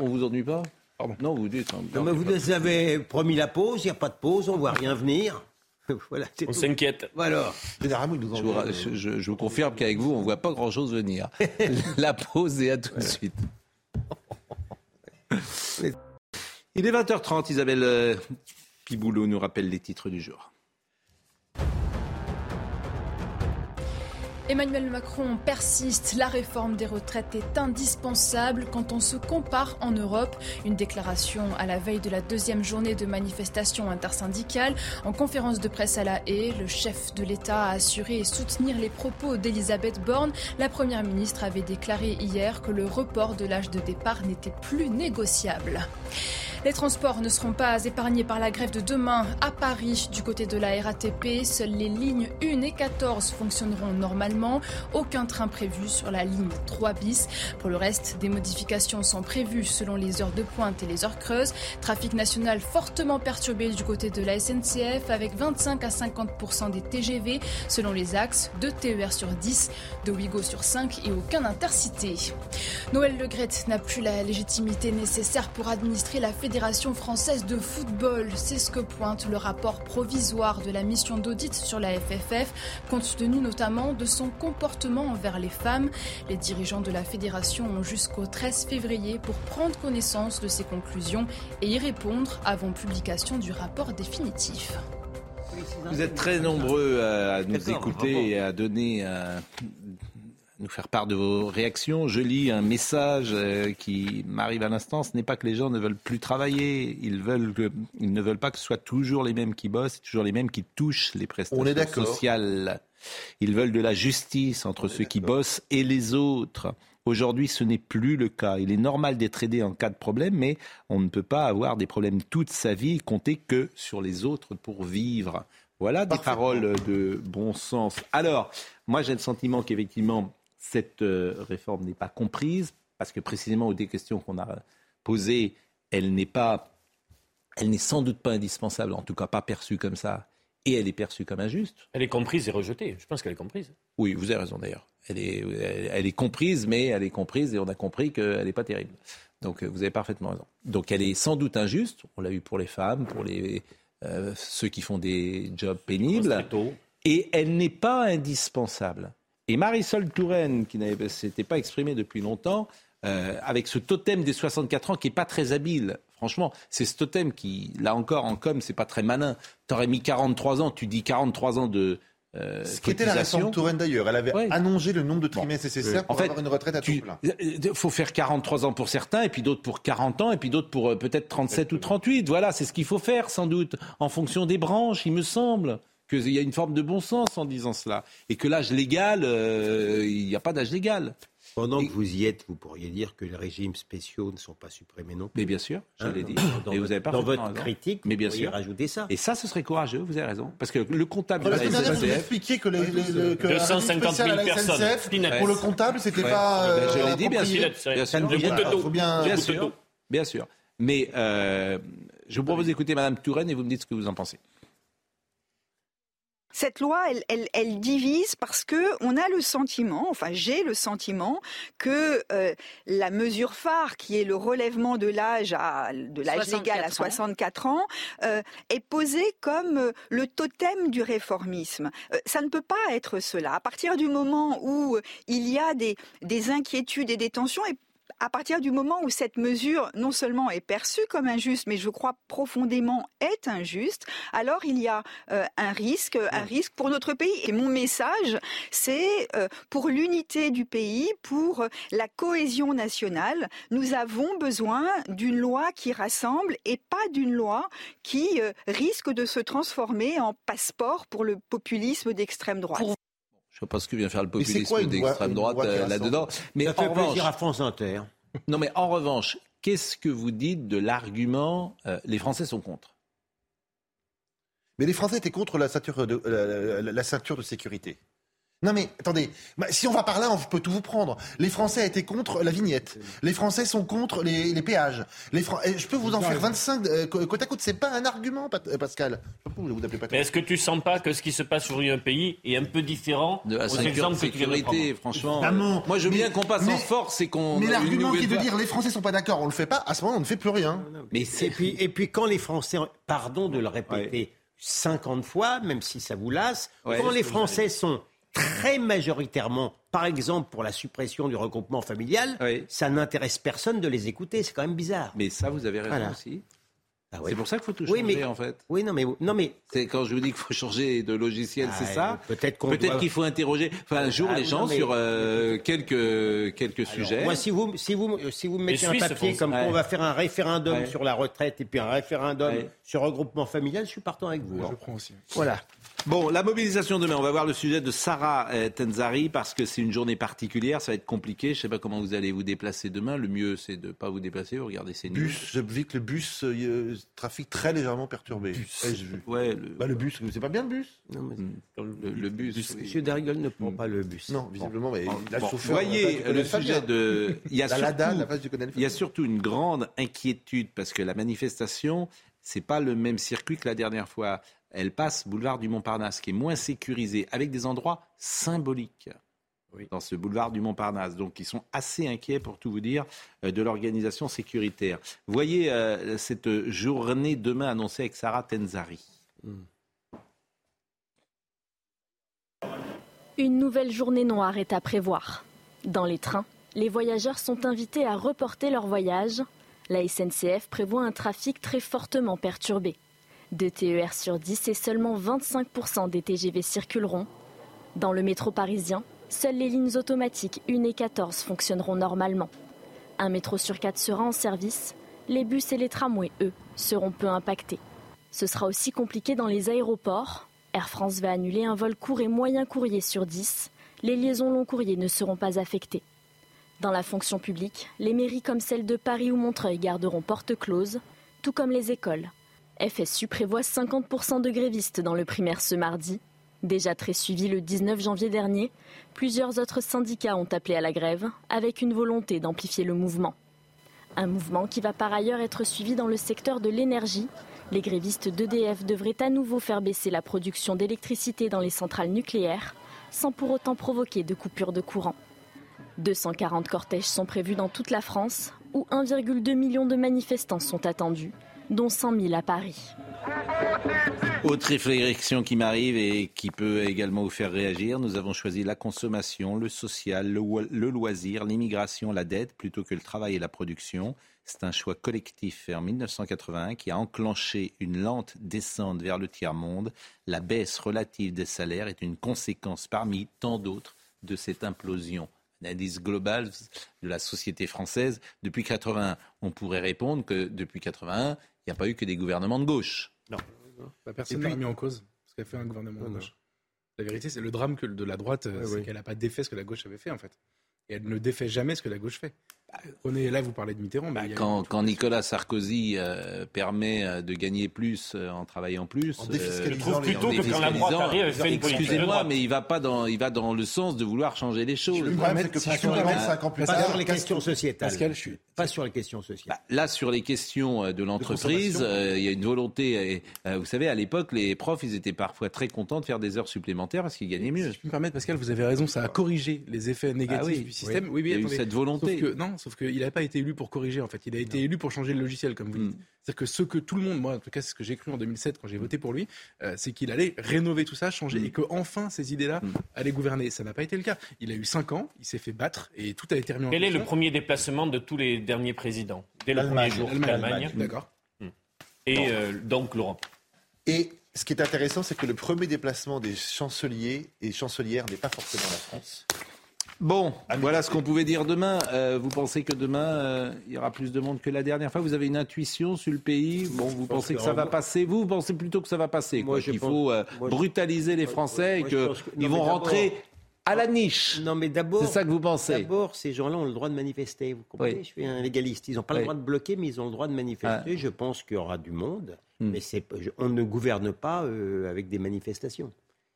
Speaker 1: on vous ennuie pas? Pardon. Non, vous dites... hein.
Speaker 6: Non, mais vous nous avez promis la pause, il n'y a pas de pause, on ne voit rien venir. voilà,
Speaker 4: On
Speaker 6: tout.
Speaker 4: s'inquiète.
Speaker 6: Voilà.
Speaker 3: Généralement, ils nous
Speaker 1: Je vous,
Speaker 3: envoient,
Speaker 1: ra-
Speaker 3: euh,
Speaker 1: je, je- je vous confirme qu'avec vous, on voit pas grand-chose venir. La pause et à tout de suite. Il est 20h30, Isabelle euh, Piboulot nous rappelle les titres du jour.
Speaker 12: Emmanuel Macron persiste, la réforme des retraites est indispensable quand on se compare en Europe. Une déclaration à la veille de la deuxième journée de manifestation intersyndicale. En conférence de presse à La Haye, le chef de l'État a assuré et soutenir les propos d'Elisabeth Borne. La Première ministre avait déclaré hier que le report de l'âge de départ n'était plus négociable. Les transports ne seront pas épargnés par la grève de demain à Paris. Du côté de la RATP, seules les lignes 1 et 14 fonctionneront normalement. Aucun train prévu sur la ligne 3 bis. Pour le reste, des modifications sont prévues selon les heures de pointe et les heures creuses. Trafic national fortement perturbé du côté de la SNCF avec 25 à 50% des TGV selon les axes, 2 TER sur 10, de Ouigo sur 5 et aucun intercité. Noël Legrette n'a plus la légitimité nécessaire pour administrer la Fédération française de football. C'est ce que pointe le rapport provisoire de la mission d'audit sur la FFF, compte tenu notamment de son comportement envers les femmes. Les dirigeants de la fédération ont jusqu'au 13 février pour prendre connaissance de ces conclusions et y répondre avant publication du rapport définitif.
Speaker 1: Vous êtes très nombreux à nous écouter et à donner, à nous faire part de vos réactions. Je lis un message euh, qui m'arrive à l'instant. Ce n'est pas que les gens ne veulent plus travailler. Ils, veulent que- ils ne veulent pas que ce soit toujours les mêmes qui bossent, toujours les mêmes qui touchent les prestations
Speaker 3: On est d'accord.
Speaker 1: sociales. Ils veulent de la justice entre ceux qui bossent et les autres. Aujourd'hui, ce n'est plus le cas. Il est normal d'être aidé en cas de problème, mais on ne peut pas avoir des problèmes toute sa vie et compter que sur les autres pour vivre. Voilà des paroles de bon sens. Alors, moi, j'ai le sentiment qu'effectivement, cette euh, réforme n'est pas comprise, parce que précisément aux des questions qu'on a posées, elle n'est pas, elle n'est sans doute pas indispensable, en tout cas pas perçue comme ça, et elle est perçue comme injuste.
Speaker 4: Elle est comprise et rejetée. Je pense qu'elle est comprise.
Speaker 1: Oui, vous avez raison d'ailleurs. Elle est, elle, elle est comprise, mais elle est comprise et on a compris qu'elle n'est pas terrible. Donc euh, vous avez parfaitement raison. Donc elle est sans doute injuste. On l'a eu pour les femmes, pour les, euh, ceux qui font des jobs pénibles. Et elle n'est pas indispensable. Et Marisol Touraine, qui ne s'était pas exprimée depuis longtemps, euh, avec ce totem des 64 ans qui n'est pas très habile. Franchement, c'est ce totem qui, là encore, en com, c'est pas très malin. T'aurais mis 43 ans, tu dis 43 ans de euh,
Speaker 3: Ce qui était la réforme Touraine d'ailleurs. Elle avait
Speaker 1: Ouais.
Speaker 3: allongé le nombre de trimestres nécessaires pour
Speaker 1: En fait,
Speaker 3: avoir une retraite à
Speaker 1: tu-
Speaker 3: plein.
Speaker 1: Il faut faire 43 ans pour certains, et puis d'autres pour 40 ans, et puis d'autres pour euh, peut-être 37 ou 38. Voilà, c'est ce qu'il faut faire sans doute, en fonction des branches, il me semble qu'il y a une forme de bon sens en disant cela. Et que l'âge légal, euh, il n'y a pas d'âge légal.
Speaker 6: Pendant que vous y êtes, vous pourriez dire que les régimes spéciaux ne sont pas supprimés non plus.
Speaker 1: Mais bien sûr, je
Speaker 6: Hein,
Speaker 1: l'ai dit.
Speaker 6: Dans,
Speaker 1: et
Speaker 6: votre-
Speaker 1: vous avez
Speaker 6: dans
Speaker 1: parfaitement
Speaker 6: votre
Speaker 1: raison.
Speaker 6: critique,
Speaker 1: Mais
Speaker 6: vous
Speaker 1: bien
Speaker 6: pourriez
Speaker 1: sûr.
Speaker 6: rajouter ça.
Speaker 1: Et ça, ce serait courageux, vous avez raison. Parce que le comptable de
Speaker 3: La dernière, vous nous
Speaker 1: SNCF,
Speaker 3: expliquiez que, les, les- le- que un régime
Speaker 4: 250 000
Speaker 3: spécial à la
Speaker 4: personnes.
Speaker 3: SNCF, pour le comptable, c'était
Speaker 1: Ouais.
Speaker 3: pas.
Speaker 1: Ben, je l'ai dit, bien sûr. Bien sûr. Bien sûr.
Speaker 3: bien-
Speaker 1: sûr,
Speaker 4: d'eau.
Speaker 1: bien sûr. Mais euh, Je vous propose d'écouter Madame Touraine et vous me dites ce que vous en pensez.
Speaker 13: Cette loi, elle, elle, elle, divise parce que on a le sentiment, enfin j'ai le sentiment que euh, la mesure phare, qui est le relèvement de l'âge à de l'âge légal à 64 ans, ans euh, est posée comme euh, le totem du réformisme. Euh, ça ne peut pas être cela. À partir du moment où il y a des, des inquiétudes et des tensions, et à partir du moment où cette mesure non seulement est perçue comme injuste, mais je crois profondément est injuste, alors il y a euh, un risque, un risque pour notre pays. Et mon message, c'est euh, pour l'unité du pays, pour la cohésion nationale, nous avons besoin d'une loi qui rassemble et pas d'une loi qui euh, risque de se transformer en passeport pour le populisme d'extrême droite.
Speaker 1: Je ne sais pas ce que vient faire le populisme d'extrême droite euh, là-dedans.
Speaker 6: Mais Ça fait en revanche, à France Inter.
Speaker 1: Non, mais en revanche, qu'est-ce que vous dites de l'argument euh, les Français sont contre
Speaker 3: Mais les Français étaient contre la ceinture de, la, la, la ceinture de sécurité. Non mais attendez, bah, si on va par là, on peut tout vous prendre. Les Français étaient contre la vignette. Les Français sont contre les, les péages. Les Fran... Je peux vous en faire 25 euh, côte à côte. C'est pas un argument, euh, Pascal.
Speaker 4: Vous vous appelez Mais est-ce que tu sens pas que ce qui se passe aujourd'hui dans un pays est un peu différent
Speaker 1: de la aux sécurité, franchement euh, Moi, je veux bien qu'on passe mais, en force et qu'on.
Speaker 3: Mais l'argument qui est de dire les Français sont pas d'accord, on le fait pas. À ce moment, on ne fait plus rien.
Speaker 6: Mais et puis et puis quand les Français, pardon de le répéter. Ouais. 50 fois, même si ça vous lasse, ouais, quand les Français sont très majoritairement, par exemple pour la suppression du regroupement familial, oui. ça n'intéresse personne de les écouter. C'est quand même bizarre.
Speaker 1: Mais ça, vous avez raison voilà. aussi. Ah oui. C'est pour ça qu'il faut tout changer,
Speaker 6: oui, mais,
Speaker 1: en fait.
Speaker 6: Oui, non, mais, non, mais...
Speaker 1: C'est quand je vous dis qu'il faut changer de logiciel, ah, c'est ça.
Speaker 6: Peut-être
Speaker 1: qu'on Peut-être
Speaker 6: doit...
Speaker 1: qu'il faut interroger, enfin, un jour, ah, les gens mais... sur euh, quelques, quelques Alors, sujets.
Speaker 6: Moi, si vous, si vous, si vous mettez un papier comme ouais. on va faire un référendum ouais. sur la retraite et puis un référendum ouais. sur regroupement familial, je suis partant avec vous.
Speaker 5: Je hein. prends aussi.
Speaker 6: Voilà.
Speaker 1: Bon, la mobilisation demain, on va voir le sujet de Sarah euh, Tenzari parce que c'est une journée particulière, ça va être compliqué. Je ne sais pas comment vous allez vous déplacer demain. Le mieux, c'est de ne pas vous déplacer. Vous regardez ces
Speaker 3: bus. Je vis que le bus, euh, trafic très légèrement perturbé.
Speaker 1: Bus. Vu. Ouais, le...
Speaker 3: Bah, le bus, c'est pas bien le bus?
Speaker 1: Non, mais le, le, bus. bus
Speaker 6: oui. Monsieur Darrigol ne prend pas le bus.
Speaker 3: Non, visiblement, mais
Speaker 1: bon. bon. Vous voyez le sujet de. Il y a surtout, il y a surtout une grande inquiétude parce que la manifestation, c'est pas le même circuit que la dernière fois elle passe boulevard du Montparnasse, qui est moins sécurisé, avec des endroits symboliques. Oui. dans ce boulevard du Montparnasse. Donc, ils sont assez inquiets, pour tout vous dire, euh, de l'organisation sécuritaire. Voyez euh, cette journée demain annoncée avec Sarah Tenzari.
Speaker 14: Une nouvelle journée noire est à prévoir. Dans les trains, les voyageurs sont invités à reporter leur voyage. La SNCF prévoit un trafic très fortement perturbé. Deux TER sur 10 et seulement 25% des TGV circuleront. Dans le métro parisien, seules les lignes automatiques 1 et 14 fonctionneront normalement. Un métro sur 4 sera en service. Les bus et les tramways, eux, seront peu impactés. Ce sera aussi compliqué dans les aéroports. Air France va annuler un vol court et moyen courrier sur 10. Les liaisons long courrier ne seront pas affectées. Dans la fonction publique, les mairies comme celle de Paris ou Montreuil garderont porte close, tout comme les écoles. FSU prévoit 50% de grévistes dans le primaire ce mardi. Déjà très suivi le 19 janvier dernier, plusieurs autres syndicats ont appelé à la grève avec une volonté d'amplifier le mouvement. Un mouvement qui va par ailleurs être suivi dans le secteur de l'énergie. Les grévistes d'EDF devraient à nouveau faire baisser la production d'électricité dans les centrales nucléaires, sans pour autant provoquer de coupures de courant. 240 cortèges sont prévus dans toute la France, où 1,2 million de manifestants sont attendus dont 100 000 à Paris.
Speaker 1: Autre réflexion qui m'arrive et qui peut également vous faire réagir, nous avons choisi la consommation, le social, le, le loisir, l'immigration, la dette, plutôt que le travail et la production. C'est un choix collectif fait en 1981 qui a enclenché une lente descente vers le tiers-monde. La baisse relative des salaires est une conséquence parmi tant d'autres de cette implosion l'indice global de la société française depuis 81. On pourrait répondre que depuis 81, il n'y a pas eu que des gouvernements de gauche.
Speaker 5: Non. Bah, personne n'a mis en cause ce qu'a fait un gouvernement de gauche. La vérité, c'est le drame que de la droite, ouais, c'est oui. qu'elle n'a pas défait ce que la gauche avait fait, en fait. Et elle ne défait jamais ce que la gauche fait. René, là, vous parlez de Mitterrand. mais eu-
Speaker 1: Quand, quand Nicolas Sarkozy euh, permet euh, de gagner plus euh, en travaillant plus,
Speaker 3: En défiscalisant
Speaker 1: euh,
Speaker 4: plutôt
Speaker 1: en
Speaker 4: que quand la droite arrive,
Speaker 1: Excusez-moi, mais il va pas dans, il va dans le sens de vouloir changer les choses.
Speaker 3: Le problème, c'est que
Speaker 5: si
Speaker 3: ans plus
Speaker 6: Pas sur les questions sociétales.
Speaker 5: Pascal, je suis-
Speaker 6: Pas sur les questions sociales.
Speaker 1: Bah, là, sur les questions de l'entreprise, euh, il y a une volonté. vous savez, à l'époque, les profs, ils étaient parfois très contents de faire des heures supplémentaires parce qu'ils gagnaient mieux.
Speaker 5: Si je peux me permettre, Pascal, vous avez raison, ça a corrigé les effets négatifs
Speaker 1: Ah oui,
Speaker 5: du système. Oui,
Speaker 1: Il y a eu
Speaker 5: attendez.
Speaker 1: cette volonté.
Speaker 5: Sauf que, non, sauf qu'il n'a pas été élu pour corriger, en fait. Il a été élu pour changer le logiciel, comme vous dites. C'est-à-dire que ce que tout le monde, moi, en tout cas, c'est ce que j'ai cru en 2007 quand j'ai voté pour lui, euh, c'est qu'il allait rénover tout ça, changer,
Speaker 1: Hmm.
Speaker 5: et que enfin ces idées-là allaient gouverner. Ça n'a pas été le cas. Il a eu 5 ans, il s'est fait battre, et tout a été remis en
Speaker 4: Quel est le premier déplacement de tous les derniers présidents? Dès le premier jour,
Speaker 5: L'Allemagne. D'accord.
Speaker 4: Et euh, donc Laurent.
Speaker 3: Et ce qui est intéressant, c'est que le premier déplacement des chanceliers et chancelières n'est pas forcément la France.
Speaker 1: Bon, voilà ce qu'on pouvait dire demain. Euh, vous pensez que demain, euh, il y aura plus de monde que la dernière fois? Vous avez une intuition sur le pays? Bon, vous pensez que,
Speaker 6: que
Speaker 1: ça va passer? Vous, vous pensez plutôt que ça va passer
Speaker 6: Moi,
Speaker 1: Qu'il
Speaker 6: pense-
Speaker 1: faut euh,
Speaker 6: moi, je-
Speaker 1: brutaliser les Français
Speaker 6: moi,
Speaker 1: et
Speaker 6: que-
Speaker 1: qu'ils vont rentrer à la niche
Speaker 6: Non, mais d'abord.
Speaker 1: C'est ça que vous pensez?
Speaker 6: D'abord, ces gens-là ont le droit de manifester. Vous comprenez?
Speaker 1: Oui.
Speaker 6: Je suis un légaliste. Ils n'ont pas
Speaker 1: Oui.
Speaker 6: le droit de bloquer, mais ils ont le droit de manifester. Je pense qu'il y aura du monde,
Speaker 1: Hmm.
Speaker 6: mais on ne gouverne pas euh, avec des manifestations.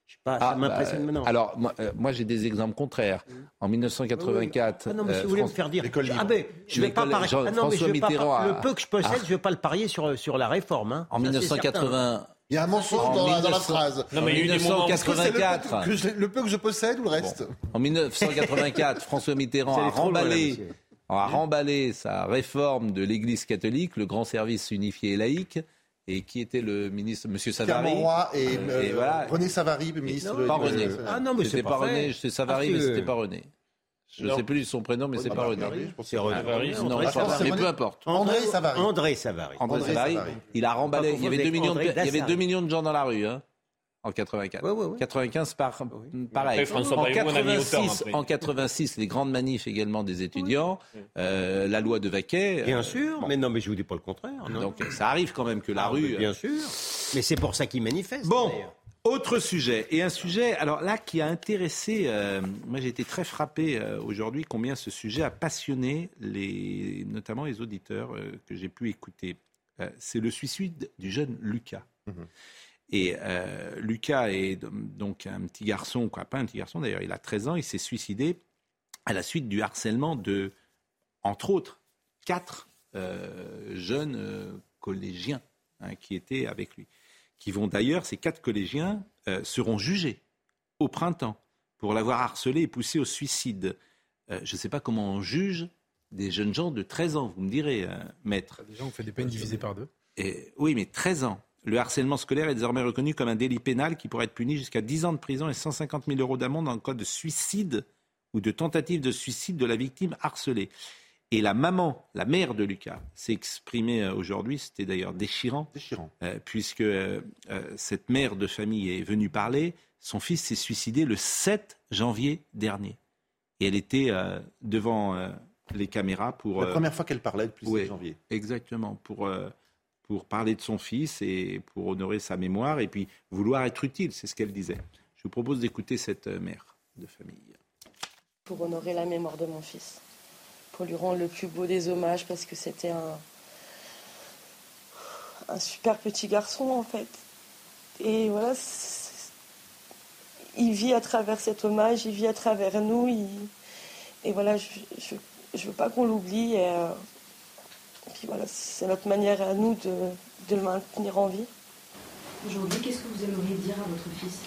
Speaker 6: Je sais pas,
Speaker 1: Ah,
Speaker 6: ça m'impressionne
Speaker 1: bah,
Speaker 6: maintenant.
Speaker 1: Alors, moi, euh, moi, j'ai des exemples contraires. En 1984,
Speaker 6: Ah non, mais si
Speaker 1: euh,
Speaker 6: vous voulez me faire dire. Ah ben, je vais pas parier. Ah non, mais je vais pas
Speaker 1: Mitterrand
Speaker 6: par- Le peu que je possède,
Speaker 1: a-
Speaker 6: je ne vais pas le parier sur, sur la réforme. hein.
Speaker 1: en
Speaker 6: Ça, c'est certain.
Speaker 1: 1980,
Speaker 3: Il y a un mensonge
Speaker 1: En
Speaker 3: dans, la- dans la
Speaker 1: 1900
Speaker 3: phrase.
Speaker 4: Non, mais moments-
Speaker 3: que c'est le peu
Speaker 1: 84.
Speaker 3: que je- le peu que je possède ou le reste
Speaker 1: En 1984, François Mitterrand a
Speaker 6: loin,
Speaker 1: remballé,
Speaker 6: monsieur.
Speaker 1: a remballé sa réforme de l'Église catholique, le grand service unifié et laïque, et qui était le ministre, Monsieur Savary.
Speaker 3: Roy et,
Speaker 1: Euh,
Speaker 3: euh,
Speaker 1: et voilà.
Speaker 3: René Savary, ministre
Speaker 6: Non,
Speaker 1: Pas René.
Speaker 6: Ah non, mais
Speaker 1: C'était
Speaker 6: c'est
Speaker 1: pas,
Speaker 6: pas
Speaker 1: René, c'est Savary, mais c'était pas René. Je ne sais plus son prénom, mais c'est
Speaker 3: René
Speaker 1: pas René.
Speaker 6: C'est René.
Speaker 4: Savary,
Speaker 6: Non,
Speaker 1: mais peu importe.
Speaker 3: André Savary.
Speaker 6: André Savary.
Speaker 1: André Savary, il a remballé.
Speaker 6: Pas
Speaker 1: Il y avait
Speaker 6: confondre
Speaker 1: 2 millions, de,
Speaker 6: avec
Speaker 1: il y avait
Speaker 6: André
Speaker 1: 2 millions de gens dans la rue. Hein, en 84.
Speaker 6: Ouais, ouais, ouais.
Speaker 1: 95 par, pareil.
Speaker 4: Après, François
Speaker 1: en,
Speaker 4: Bayrou, on a mis auteur,
Speaker 1: 86,
Speaker 4: après.
Speaker 1: en 86, les grandes manifs également des étudiants, euh, la loi de Vaquet.
Speaker 6: Bien
Speaker 1: euh,
Speaker 6: sûr,
Speaker 1: bon.
Speaker 6: mais non, mais je vous dis pas le contraire. non.
Speaker 1: Donc ça arrive quand même que la
Speaker 6: Ah,
Speaker 1: rue.
Speaker 6: mais Bien sûr. Mais c'est pour ça qu'ils manifestent.
Speaker 1: Bon, autre sujet. Et un sujet, alors là, qui a intéressé. euh, moi, j'ai été très frappé euh, aujourd'hui combien ce sujet a passionné, les, notamment les auditeurs euh, que j'ai pu écouter. Euh, c'est le suicide du jeune Lucas.
Speaker 3: Mhm.
Speaker 1: Et euh, Lucas est donc un petit garçon, quoi, pas un petit garçon d'ailleurs, il a 13 ans, il s'est suicidé à la suite du harcèlement de, entre autres, quatre euh, jeunes euh, collégiens hein, qui étaient avec lui. Qui vont d'ailleurs, ces quatre collégiens seront jugés au printemps pour l'avoir harcelé et poussé au suicide. Je ne sais pas comment on juge des jeunes gens de 13 ans, vous me direz, maître.
Speaker 5: Déjà, on fait des peines divisées par deux.
Speaker 1: Et, oui, mais 13 ans. Le harcèlement scolaire est désormais reconnu comme un délit pénal qui pourrait être puni jusqu'à 10 ans de prison et 150 000 euros d'amende en cas de suicide ou de tentative de suicide de la victime harcelée. Et la maman, la mère de Lucas, s'est exprimée euh, aujourd'hui, c'était d'ailleurs déchirant,
Speaker 3: Déchirant.
Speaker 1: euh, puisque euh, euh, cette mère de famille est venue parler. Son fils s'est suicidé le 7 janvier dernier. Et elle était devant les caméras pour...
Speaker 3: La première fois qu'elle parlait depuis
Speaker 1: ouais.
Speaker 3: 7 janvier.
Speaker 1: Exactement, pour, pour parler de son fils et pour honorer sa mémoire et puis vouloir être utile, c'est ce qu'elle disait. Je vous propose d'écouter cette euh, mère de famille.
Speaker 15: pour honorer la mémoire de mon fils, pour lui rendre le plus beau des hommages parce que c'était un, un super petit garçon en fait. Et voilà, il vit à travers cet hommage, il vit à travers nous. Et voilà, je je veux pas qu'on l'oublie. Euh, puis voilà, c'est notre manière à nous de, de le maintenir en vie.
Speaker 16: Aujourd'hui, qu'est-ce que vous aimeriez dire à votre fils?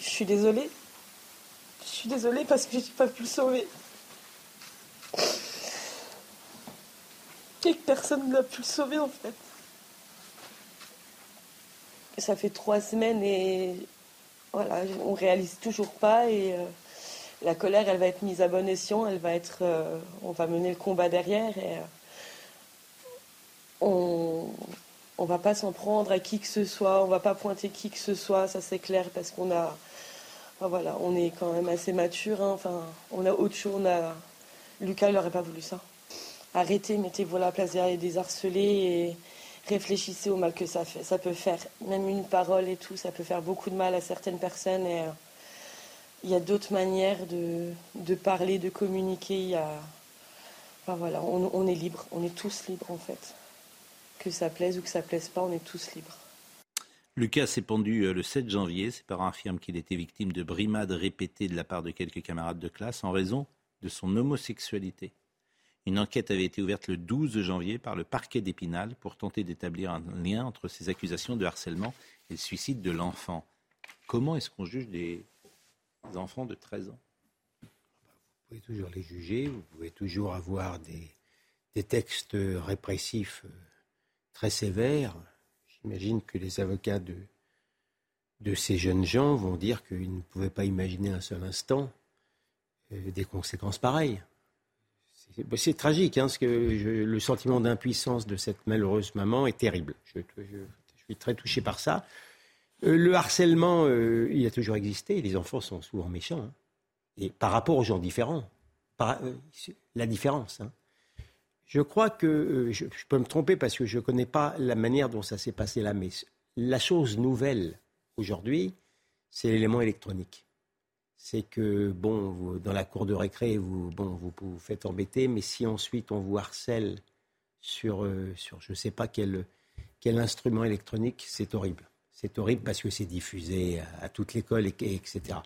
Speaker 15: Je suis désolée. Je suis désolée parce que j'ai pas pu le sauver. Et que personne n'a pu le sauver en fait. Ça fait trois semaines et voilà, on réalise toujours pas et euh, la colère elle va être mise à bon escient, elle va être, euh, on va mener le combat derrière euh, on, on va pas s'en prendre à qui que ce soit, on va pas pointer qui que ce soit, ça c'est clair parce qu'on a, voilà, on est quand même assez mature, hein, on a autre chose, on a, Lucas il aurait pas voulu ça. Arrêtez, mettez-vous à la place des harcelés et réfléchissez au mal que ça fait. Ça peut faire, même une parole et tout, ça peut faire beaucoup de mal à certaines personnes euh, il y a d'autres manières de, parler, de communiquer. Il y a, Enfin voilà, on, on est libre, on est tous libres en fait. Que ça plaise ou que ça plaise pas, on est tous libres.
Speaker 1: Lucas s'est pendu euh, le 7 janvier. Ses parents affirment qu'il était victime de brimades répétées de la part de quelques camarades de classe en raison de son homosexualité. Une enquête avait été ouverte le 12 janvier par le parquet d'Épinal pour tenter d'établir un lien entre ces accusations de harcèlement et le suicide de l'enfant. Comment est-ce qu'on juge des enfants de 13 ans
Speaker 6: Vous pouvez toujours les juger, vous pouvez toujours avoir des, des textes répressifs euh, très sévères. J'imagine que les avocats de, de ces jeunes gens vont dire qu'ils ne pouvaient pas imaginer un seul instant euh, des conséquences pareilles. C'est bah, tragique, hein, parce que le sentiment d'impuissance de cette malheureuse maman est terrible. Je, suis très touché par ça. Euh, le harcèlement, euh, il a toujours existé. Les enfants sont souvent méchants. Hein. Et par rapport aux gens différents, la différence. Hein. Je crois que je, peux me tromper parce que je ne connais pas la manière dont ça s'est passé là, mais la chose nouvelle aujourd'hui, c'est l'élément électronique c'est que, bon, dans la cour de récré, vous, vous faites embêter, mais si ensuite on vous harcèle sur, euh, je ne sais pas quel instrument électronique, c'est horrible. C'est horrible parce que c'est diffusé à, toute l'école, et, etc.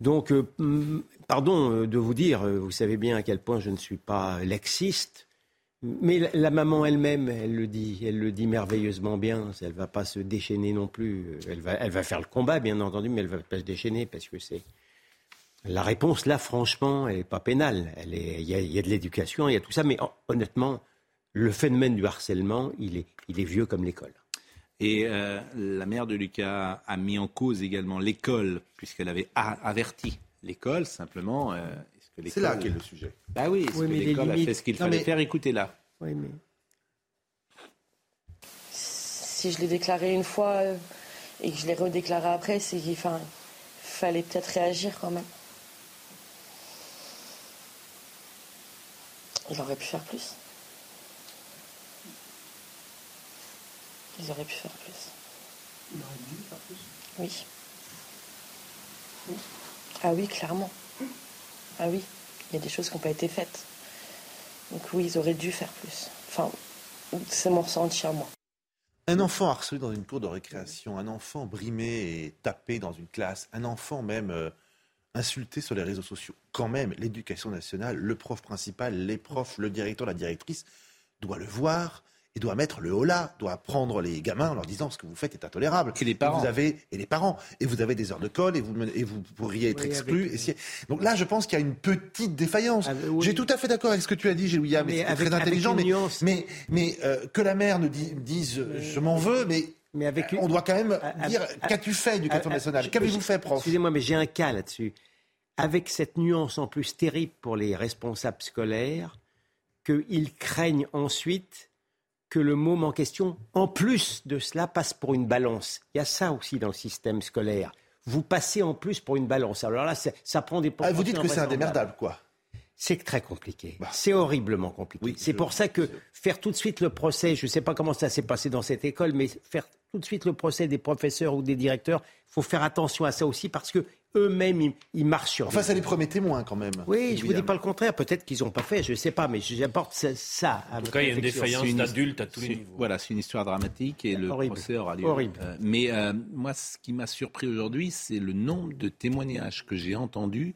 Speaker 6: Donc, euh, mm, pardon euh, de vous dire, vous savez bien à quel point je ne suis pas lexiste, mais la, maman elle-même, elle le dit, elle le dit merveilleusement bien. Elle va pas se déchaîner non plus. Elle va, elle faire le combat, bien entendu, mais elle va pas se déchaîner parce que c'est la réponse, là, franchement, elle n'est pas pénale. Il y, a de l'éducation, il y a tout ça, mais honnêtement, le phénomène du harcèlement, il est, il est vieux comme l'école.
Speaker 1: Et euh, la mère de Lucas a mis en cause également l'école, puisqu'elle avait averti l'école, simplement. Euh,
Speaker 3: c'est là qu'est le sujet.
Speaker 1: Bah oui, est-ce que l'école a fait ce qu'il fallait faire? Écoutez-la. Oui, mais...
Speaker 15: Si je l'ai déclaré une fois euh, et que je l'ai redéclaré après, c'est qu'il fallait peut-être réagir quand même. Ils auraient pu faire plus. Ils auraient pu faire plus.
Speaker 16: Ils auraient dû faire plus
Speaker 15: Oui. Ah oui, clairement. Ah oui, il y a des choses qui n'ont pas été faites. Donc oui, ils auraient dû faire plus. Enfin, c'est mon ressenti à moi.
Speaker 3: Un enfant harcelé dans une cour de récréation, un enfant brimé et tapé dans une classe, un enfant même euh, insulté sur les réseaux sociaux. Quand même, l'éducation nationale, le prof principal, les profs, le directeur, la directrice, doit le voir et doit mettre le holà, doit prendre les gamins en leur disant ce que vous faites est intolérable.
Speaker 1: Et les parents.
Speaker 3: vous avez, et les parents. Et vous avez des heures de colle et vous, et vous pourriez être exclu. Donc là, je pense qu'il y a une petite défaillance. Ah, J'ai tout à fait d'accord avec ce que tu as dit, William. C'est très intelligent. Mais, mais, mais euh, que la mère ne dise, je m'en veux, mais mais avec on doit quand même dire qu'as-tu fait, éducation nationale Qu'avez-vous fait, prof?
Speaker 6: Excusez-moi, mais j'ai un cas là-dessus avec cette nuance en plus terrible pour les responsables scolaires, qu'ils craignent ensuite que le môme en question, en plus de cela, passe pour une balance. Il y a ça aussi dans le système scolaire. Vous passez en plus pour une balance. Alors là, ça prend des
Speaker 3: ah, Vous dites que c'est indémerdable, quoi.
Speaker 6: C'est très compliqué. Bah. C'est horriblement compliqué. c'est pour ça que faire tout de suite le procès, je ne sais pas comment ça s'est passé dans cette école, mais faire tout de suite le procès des professeurs ou des directeurs, il faut faire attention à ça aussi parce que eux-mêmes, ils, marchent sur.
Speaker 3: Enfin, ça les premiers témoins quand même.
Speaker 6: Oui, je ne vous dis pas le contraire. Peut-être qu'ils n'ont pas fait, je ne sais pas, mais j'apporte ça.
Speaker 4: en tout cas, il y a une défaillance d'adultes à tous les niveaux.
Speaker 1: Voilà, c'est une histoire dramatique et le procès aura lieu.
Speaker 6: Horrible.
Speaker 1: Euh, mais euh, moi, ce qui m'a surpris aujourd'hui, c'est le nombre de témoignages que j'ai entendus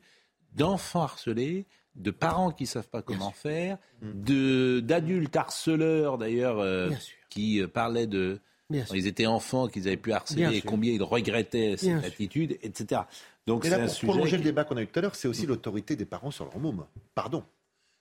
Speaker 1: d'enfants harcelés, de parents qui ne savent pas comment faire, de d'adultes harceleurs d'ailleurs euh, qui parlaient de quand ils étaient enfants, qu'ils avaient pu harceler et combien ils regrettaient cette attitude, etc.
Speaker 3: Donc un pour prolonger le débat qu'on a eu tout à l'heure, c'est aussi l'autorité des parents sur leur môme. Pardon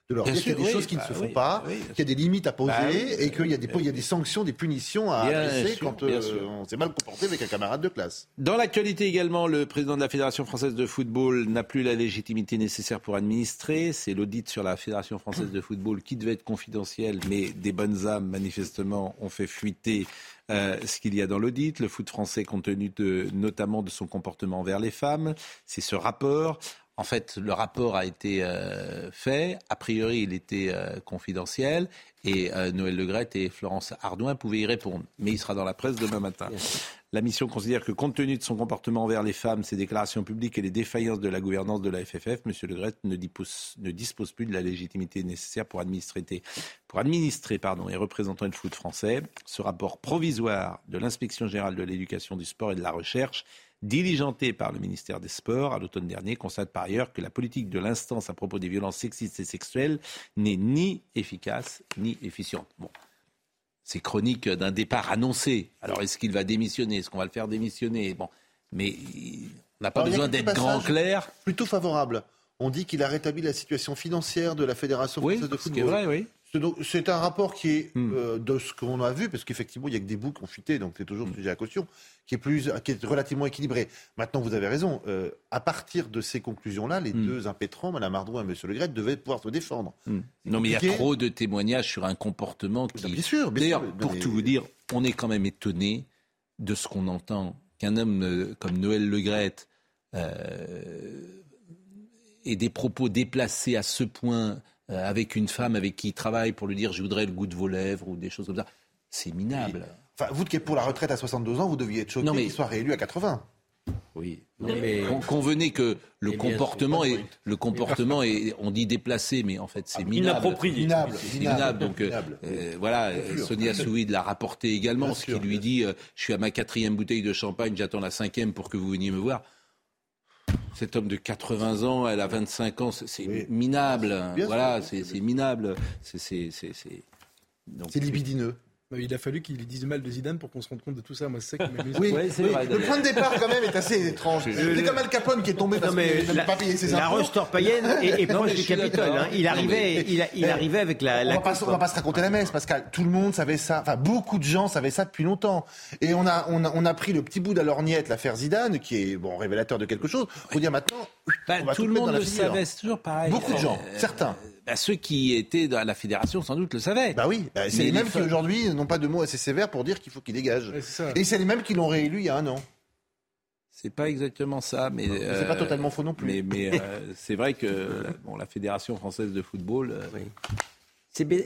Speaker 3: de leur dire qu'il y a des choses qui ne se font pas, qu'il y a des limites à poser bah et qu'il y, a des, il y a des sanctions, des punitions à adresser quand euh, on s'est mal comporté avec un camarade de classe.
Speaker 1: Dans l'actualité également, le président de la Fédération française de football n'a plus la légitimité nécessaire pour administrer. C'est l'audit sur la Fédération française de football qui devait être confidentiel, mais des bonnes âmes manifestement ont fait fuiter euh, ce qu'il y a dans l'audit. Le foot français, compte tenu de, notamment de son comportement envers les femmes, c'est ce rapport. En fait, le rapport a été euh, fait. A priori, il était euh, confidentiel. Et euh, Noël Legrette et Florence Ardouin pouvaient y répondre. Mais il sera dans la presse demain matin. La mission considère que compte tenu de son comportement envers les femmes, ses déclarations publiques et les défaillances de la gouvernance de la FFF, M. Legrette ne dispose, ne dispose plus de la légitimité nécessaire pour administrer, pour administrer pardon, et représenter le foot français. Ce rapport provisoire de l'inspection générale de l'éducation, du sport et de la recherche diligenté par le ministère des Sports à l'automne dernier, constate par ailleurs que la politique de l'instance à propos des violences sexistes et sexuelles n'est ni efficace ni efficiente. Bon. C'est chronique d'un départ annoncé. Alors, est-ce qu'il va démissionner? Est-ce qu'on va le faire démissionner? Bon, mais on n'a pas besoin d'être grand clair.
Speaker 3: Plutôt favorable. On dit qu'il a rétabli la situation financière de la Fédération française de football.
Speaker 1: Vrai, oui.
Speaker 3: C'est un rapport qui est, hmm. euh, de ce qu'on a vu, parce qu'effectivement, il n'y a que des bouts qui ont fuité, donc c'est toujours hmm. sujet à caution, qui est, plus, qui est relativement équilibré. Maintenant, vous avez raison, euh, à partir de ces conclusions-là, les hmm. deux impétrants, Mme Ardouin et M. Le Gret, devaient pouvoir se défendre.
Speaker 1: Non, mais il y a trop de témoignages sur un comportement qui...
Speaker 3: Bien sûr, bien
Speaker 1: D'ailleurs, pour tout vous dire, on est quand même étonné de ce qu'on entend, qu'un homme euh, comme Noël Le Gret ait des propos déplacés à ce point avec une femme avec qui il travaille pour lui dire je voudrais le goût de vos lèvres ou des choses comme ça. C'est minable.
Speaker 3: Enfin, vous qui êtes pour la retraite à 62 ans, vous deviez être choqué mais... qu'il soit réélu à 80.
Speaker 1: Oui. mais convenez que le comportement est le comportement est on dit déplacé mais en fait c'est ah, minable.
Speaker 4: Inapproprié.
Speaker 3: Minable.
Speaker 1: minable. Donc euh, euh, voilà, Sonia Souid l'a rapporté également, ce qui lui dit je suis à ma quatrième bouteille de champagne, j'attends la cinquième pour que vous veniez me voir. Cet homme de 80 ans, elle a 25 ans, c'est minable. voilà, c'est minable.
Speaker 3: C'est libidineux.
Speaker 5: Il a fallu qu'il dise mal de Zidane pour qu'on se rende compte de tout ça. Moi, c'est
Speaker 3: ça qui Oui, c'est vrai. Le point de départ, quand même, est assez étrange. C'est comme Al Capone qui est tombé parce qu'il n'a pas payé ses impôts.
Speaker 6: La Rustor Payenne est, proche du Capitole. Hein. Il arrivait, il, il arrivait avec la.
Speaker 3: On ne va pas se raconter la messe, Pascal. Tout le monde savait ça. Enfin, beaucoup de gens savaient ça depuis longtemps. Et on a, on a, on a pris le petit bout de la lorgnette, l'affaire Zidane, qui est bon révélateur de quelque chose, pour dire maintenant.
Speaker 1: Bah, tout le monde le savait, c'est toujours pareil.
Speaker 3: Beaucoup de gens, certains.
Speaker 1: Bah, ceux qui étaient dans la fédération sans doute le savaient.
Speaker 3: Bah oui, bah, c'est les mêmes qui aujourd'hui n'ont pas de mots assez sévères pour dire qu'il faut qu'il dégage. Et c'est les mêmes qui l'ont réélu il y a un an.
Speaker 1: C'est pas exactement ça, mais
Speaker 3: c'est pas totalement faux non plus.
Speaker 1: Mais, euh, c'est vrai que bon, la fédération française de football. Euh, oui.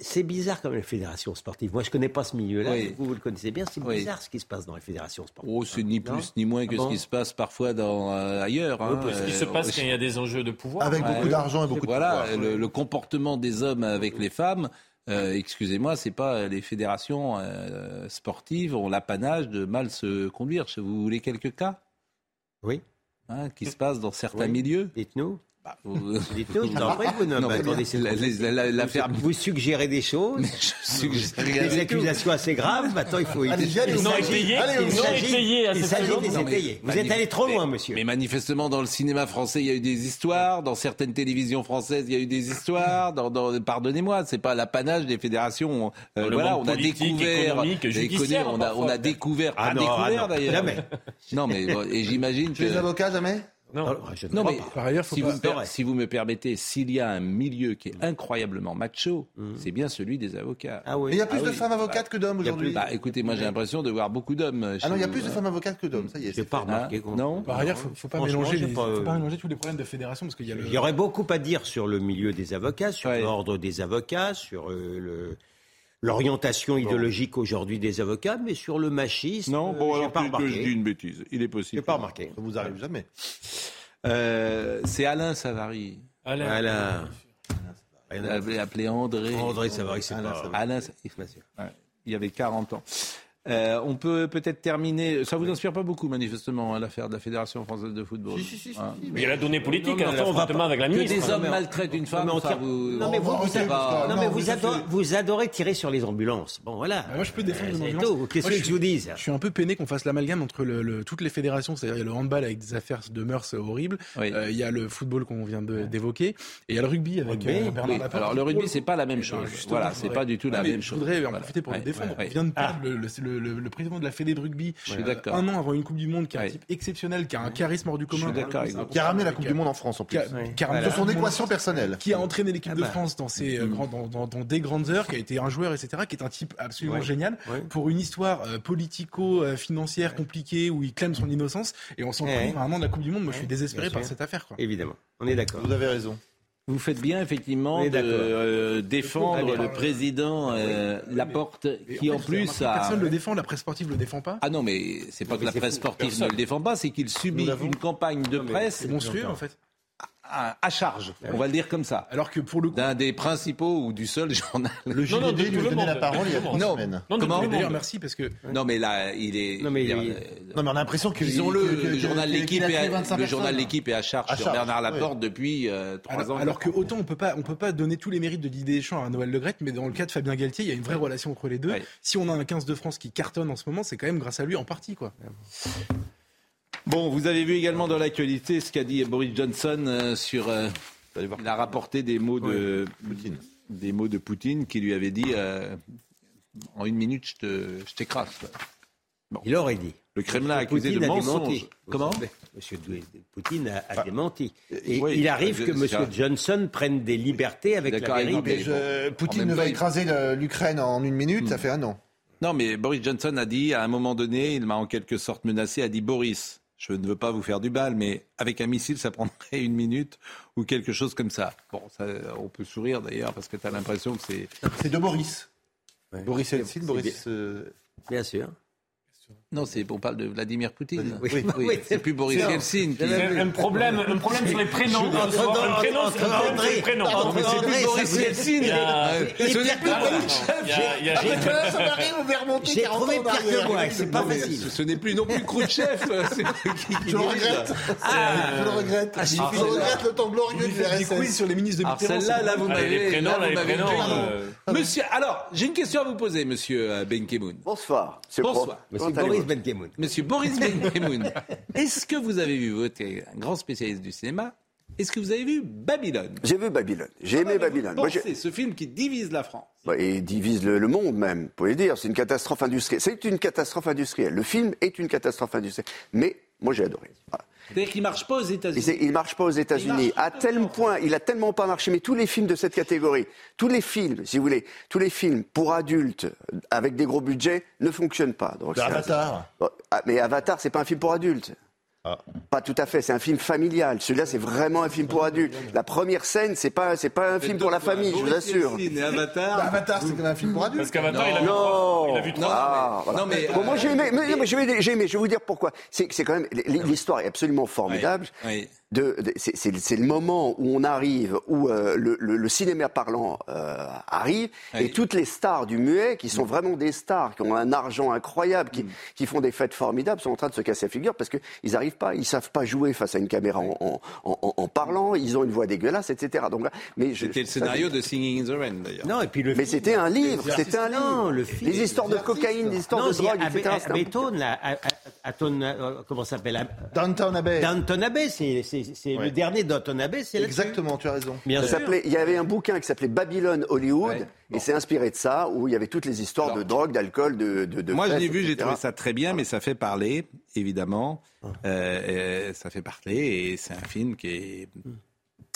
Speaker 6: C'est bizarre comme la fédération sportive. Moi, je ne connais pas ce milieu-là. Vous, vous le connaissez bien. C'est bizarre ce qui se passe dans les fédérations sportives.
Speaker 1: Oh, c'est ni plus ni moins que ce qui se passe parfois dans, euh, ailleurs. Hein.
Speaker 4: ce qui se passe quand il y a des enjeux de pouvoir.
Speaker 3: Avec beaucoup d'argent et beaucoup de
Speaker 1: pouvoir. Voilà, le, comportement des hommes avec les femmes. Euh, excusez-moi, c'est pas les fédérations euh, sportives ont l'apanage de mal se conduire. Vous voulez quelques cas?
Speaker 6: Oui.
Speaker 1: Hein, qui se passent dans certains milieux?
Speaker 6: Dites-nous.
Speaker 1: Bah, vous... vous
Speaker 6: suggérez des choses, des accusations assez graves. Maintenant, il faut.
Speaker 4: Allez, allez, non il
Speaker 6: s'agit des. Vous êtes allé trop loin, monsieur.
Speaker 1: Mais manifestement, dans le cinéma français, il y a eu des histoires. Dans certaines télévisions françaises, il y a eu des histoires. Dans, dans, Pardonnez-moi, c'est pas l'apanage des fédérations.
Speaker 4: Euh, voilà, on a découvert,
Speaker 1: on a, on a découvert, ah, découvert d'ailleurs. Non, mais et j'imagine que.
Speaker 3: Les avocats jamais?
Speaker 1: Non, non mais par ailleurs, si, vous me si, vous me permettez, s'il y a un milieu qui est incroyablement macho, mmh. c'est bien celui des avocats.
Speaker 3: Ah oui. il y a plus ah de femmes avocates que d'hommes aujourd'hui.
Speaker 1: Bah, écoutez, moi j'ai l'impression de voir beaucoup d'hommes.
Speaker 3: Ah non, il y a plus de femmes avocates que d'hommes. Ça y est.
Speaker 6: J'ai pas remarqué.
Speaker 1: Non.
Speaker 5: Par ailleurs, faut, faut pas mélanger, les, faut pas mélanger tous les problèmes de fédération parce qu'il y a.
Speaker 6: Il y aurait beaucoup à dire sur le milieu des avocats, sur l'ordre des avocats, sur euh, le l'orientation idéologique aujourd'hui des avocats, mais sur le machisme.
Speaker 1: Non, bon, alors pas que je dis une bêtise. Il est possible.
Speaker 6: J'ai pas remarqué.
Speaker 3: Ça vous arrive jamais.
Speaker 1: Euh, c'est Alain Savary.
Speaker 6: Alain. Alain.
Speaker 1: Alain. Appelé André.
Speaker 6: André Savary, c'est
Speaker 1: pas... Alain, il y avait 40 ans. Euh, on peut peut-être terminer. Ça vous inspire pas beaucoup, manifestement, hein, l'affaire de la Fédération française de football.
Speaker 4: Si, si, si, hein. Mais il y a la donnée politique, non, hein, on va pas avec la ministre.
Speaker 1: Que des hommes maltraitent une femme, ça vous.
Speaker 6: Non, mais vous, vous, adorez, vous, adorez, tirer sur les ambulances. Bon, voilà.
Speaker 5: moi, je peux défendre
Speaker 6: les ambulances. Qu'est-ce que je vous dis
Speaker 5: Je suis un peu peiné qu'on fasse l'amalgame entre le, toutes les fédérations. C'est-à-dire, il y a le handball avec des affaires de mœurs horribles. Euh, il y a le football qu'on vient d'évoquer. Et il y a le rugby avec euh, Bernard.
Speaker 1: Alors, le rugby, c'est pas la même chose. Voilà, c'est pas du tout la même chose.
Speaker 5: Je voudrais en profiter pour le défendre. On vient de perdre le le, le- le président de la Fédé de rugby, euh, un an avant une Coupe du Monde, qui est un
Speaker 1: Ouais.
Speaker 5: type exceptionnel, qui a un charisme hors du
Speaker 1: Je
Speaker 5: commun.
Speaker 3: Qui a ramené la Coupe du Monde en France en plus.
Speaker 5: qui a-
Speaker 3: son équation personnelle.
Speaker 5: qui a entraîné l'équipe
Speaker 6: Ah
Speaker 5: de
Speaker 6: bah.
Speaker 5: France dans, ses, euh, dans, dans- dans des grandes heures, qui a été un joueur, etc., qui est un type absolument
Speaker 6: Ouais.
Speaker 5: génial
Speaker 6: Ouais.
Speaker 5: pour une histoire euh, politico-financière compliquée où il clame son innocence et on s'en un an de la Coupe du Monde. Moi, je suis désespéré par cette affaire.
Speaker 6: Évidemment, on est d'accord.
Speaker 3: Vous avez raison.
Speaker 1: Vous faites bien effectivement de euh, défendre le président euh, Laporte, qui
Speaker 5: en fait,
Speaker 1: plus a.
Speaker 5: Personne ne le défend, la presse sportive le défend pas.
Speaker 1: Ah non, mais c'est pas que
Speaker 6: Mais
Speaker 1: la presse sportive ne le défend pas, c'est qu'il subit une campagne de presse
Speaker 5: C'est monstrueux en fait.
Speaker 1: À, à charge, on va le dire comme ça,
Speaker 5: Alors que pour le coup,
Speaker 1: d'un des principaux ou du seul journal.
Speaker 3: Le
Speaker 4: Non, non, de
Speaker 3: JDD
Speaker 4: tout
Speaker 3: lui
Speaker 4: le monde.
Speaker 3: la parole il y a trois
Speaker 1: Non.
Speaker 3: semaines.
Speaker 4: Non,
Speaker 1: Comment
Speaker 4: le
Speaker 5: d'ailleurs merci parce que
Speaker 1: Non, mais là, il est.
Speaker 6: Non, mais il-
Speaker 1: euh,
Speaker 3: Non, mais on a l'impression que.
Speaker 1: Disons-le,
Speaker 3: que- que-
Speaker 1: le journal L'équipe est, à-
Speaker 3: 25
Speaker 1: le journal. L'équipe est à charge
Speaker 3: À
Speaker 1: sur
Speaker 3: charge,
Speaker 1: Bernard
Speaker 3: ouais.
Speaker 1: Laporte depuis euh, trois
Speaker 5: alors,
Speaker 1: ans.
Speaker 5: alors que autant on peut pas on peut pas donner tous les mérites de Didier Deschamps à Noël Le Graët, mais dans le cas de Fabien Galtier, il y a une vraie relation entre les deux. Si on a un 15 de France qui cartonne en ce moment, c'est quand même grâce à lui en partie quoi.
Speaker 1: Bon, vous avez vu également dans l'actualité ce qu'a dit Boris Johnson euh, sur. euh, il a rapporté des mots de
Speaker 3: Poutine.
Speaker 1: des mots de Poutine qui lui avait dit euh, en une minute je t'écrase.
Speaker 6: Il aurait dit.
Speaker 1: Le Kremlin a accusé
Speaker 6: Poutine
Speaker 1: de
Speaker 6: a
Speaker 1: mensonge.
Speaker 6: démenti.
Speaker 1: Comment
Speaker 6: Monsieur Poutine a, a démenti. Et
Speaker 1: oui,
Speaker 6: il arrive
Speaker 1: je-
Speaker 6: que
Speaker 1: ça.
Speaker 6: Johnson prenne des libertés avec la vérité.
Speaker 3: Je- Poutine ne va écraser l'Ukraine en une minute, ça fait un an.
Speaker 1: Non, mais Boris Johnson a dit, à un moment donné, il m'a en quelque sorte menacé, a dit Boris, je ne veux pas vous faire du bal, mais avec un missile, ça prendrait une minute ou quelque chose comme ça. Bon, ça, on peut sourire d'ailleurs parce que tu as l'impression que c'est.
Speaker 3: C'est de Boris.
Speaker 6: Ouais.
Speaker 3: Boris Eltsine, Boris. euh,
Speaker 6: Bien sûr.
Speaker 1: Non, c'est on parle de Vladimir Poutine.
Speaker 6: Oui,
Speaker 1: Oui,
Speaker 6: oui,
Speaker 1: c'est plus Boris Yeltsin. qui-
Speaker 4: un problème, un problème sur les prénoms. Un prénom, c'est un problème sur les prénoms.
Speaker 6: Entre
Speaker 1: Mais c'est plus Boris Yeltsin. Euh, ce n'est plus
Speaker 4: a-
Speaker 6: J'ai trouvé pire que moi, c'est pas facile.
Speaker 1: ce- n'est plus non plus Khrouchtchev. qui- qui
Speaker 3: Je le regrette.
Speaker 6: Ah.
Speaker 3: Je le regrette.
Speaker 6: Ah,
Speaker 3: je regrette le temps glorieux
Speaker 5: Il
Speaker 3: du
Speaker 5: fait des quiz sur les ministres de Mitterrand.
Speaker 1: celle-là, là, vous
Speaker 4: Ah, les
Speaker 1: m'avez
Speaker 4: prénoms,
Speaker 1: là, vous
Speaker 4: les prénoms, euh,
Speaker 1: Monsieur, alors, j'ai une question à vous poser, monsieur euh, Ben Kemoun.
Speaker 17: Bonsoir.
Speaker 1: Bonsoir.
Speaker 6: Boris Benkemoun.
Speaker 1: Monsieur Boris Benkemoun, est-ce que vous avez vu, vous êtes un grand spécialiste du cinéma, est-ce que vous avez vu Babylone?
Speaker 17: J'ai vu Babylone. J'ai aimé Babylone.
Speaker 1: Pensez, ce film qui divise la France.
Speaker 17: Bah, et divise le, le monde même, vous pouvez dire. C'est une catastrophe industrielle. C'est une catastrophe industrielle. Le film est une catastrophe industrielle. Mais moi, j'ai adoré. Voilà.
Speaker 1: C'est-à-dire qu'il ne marche pas aux États-Unis.
Speaker 17: il marche pas aux États-Unis. À tel point, il a tellement pas marché. Mais tous les films de cette catégorie, tous les films, si vous voulez, tous les films pour adultes avec des gros budgets ne fonctionnent pas. Donc, un-
Speaker 3: Avatar.
Speaker 17: Ah, mais Avatar, c'est pas un film pour adultes. Pas tout à fait, c'est un film familial. Celui-là, c'est vraiment un film pour adultes. La première scène, c'est pas, c'est pas un film pour la famille, je vous assure.
Speaker 1: Et Avatar.
Speaker 3: Bah, Avatar, c'est quand même un film pour adultes.
Speaker 4: Parce qu'Avatar, il a vu trois. Il a vu trois.
Speaker 17: Ah, voilà.
Speaker 1: non, mais,
Speaker 17: Bon, moi
Speaker 1: euh,
Speaker 17: j'ai aimé, mais, non, mais j'ai aimé, j'ai aimé, je vais vous dire pourquoi. C'est que c'est quand même l'histoire est absolument formidable.
Speaker 1: Oui.
Speaker 17: De, de- c'est- le moment où on arrive, où euh, le, le- le cinéma parlant euh, arrive,
Speaker 1: Oui.
Speaker 17: et toutes les stars du muet, qui sont vraiment des stars, qui ont un argent incroyable, qui, qui font des fêtes formidables, sont en train de se casser la figure parce qu'ils n'arrivent pas, ils savent pas jouer face à une caméra en, en- en- en parlant, ils ont une voix dégueulasse, etc. Donc, là, mais je-
Speaker 1: C'était le
Speaker 17: ça-
Speaker 1: scénario de Singing in the Rain, d'ailleurs.
Speaker 6: Non, et puis le
Speaker 17: Mais c'était un livre, c'était un livre.
Speaker 6: le film.
Speaker 17: Les histoires de cocaïne, les histoires
Speaker 6: non,
Speaker 17: de drogue, etc.
Speaker 6: là, à, à- à Ton- euh, comment ça s'appelle? À-
Speaker 3: Downton Abbey.
Speaker 6: Downton Abbey, c'est c'est- c'est
Speaker 3: Ouais.
Speaker 6: le dernier Downton Abbey, c'est.
Speaker 3: Exactement, tu as raison.
Speaker 6: Bien
Speaker 17: Ça
Speaker 6: sûr.
Speaker 17: s'appelait- il y avait un bouquin qui s'appelait Babylone Hollywood,
Speaker 1: Ouais.
Speaker 17: et c'est inspiré de ça, où il y avait toutes les histoires
Speaker 1: Alors,
Speaker 17: de drogue, d'alcool, de, de, de
Speaker 1: Moi, je l'ai vu, j'ai trouvé ça très bien, mais ça fait parler, évidemment. Euh, euh, ça fait parler, et c'est un film qui est,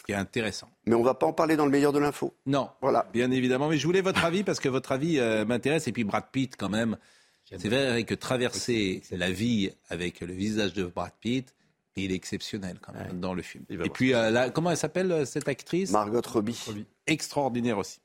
Speaker 1: qui est intéressant.
Speaker 17: Mais on va pas en parler dans le meilleur de l'info.
Speaker 1: Non,
Speaker 17: Voilà.
Speaker 1: bien évidemment. Mais je voulais votre avis, parce que votre avis euh, m'intéresse. Et puis Brad Pitt, quand même. C'est vrai que traverser la vie avec le visage de Brad Pitt, il est exceptionnel quand même dans le film. Et puis, euh, comment elle s'appelle euh, cette actrice?
Speaker 17: Margot Robbie.
Speaker 1: extraordinaire aussi.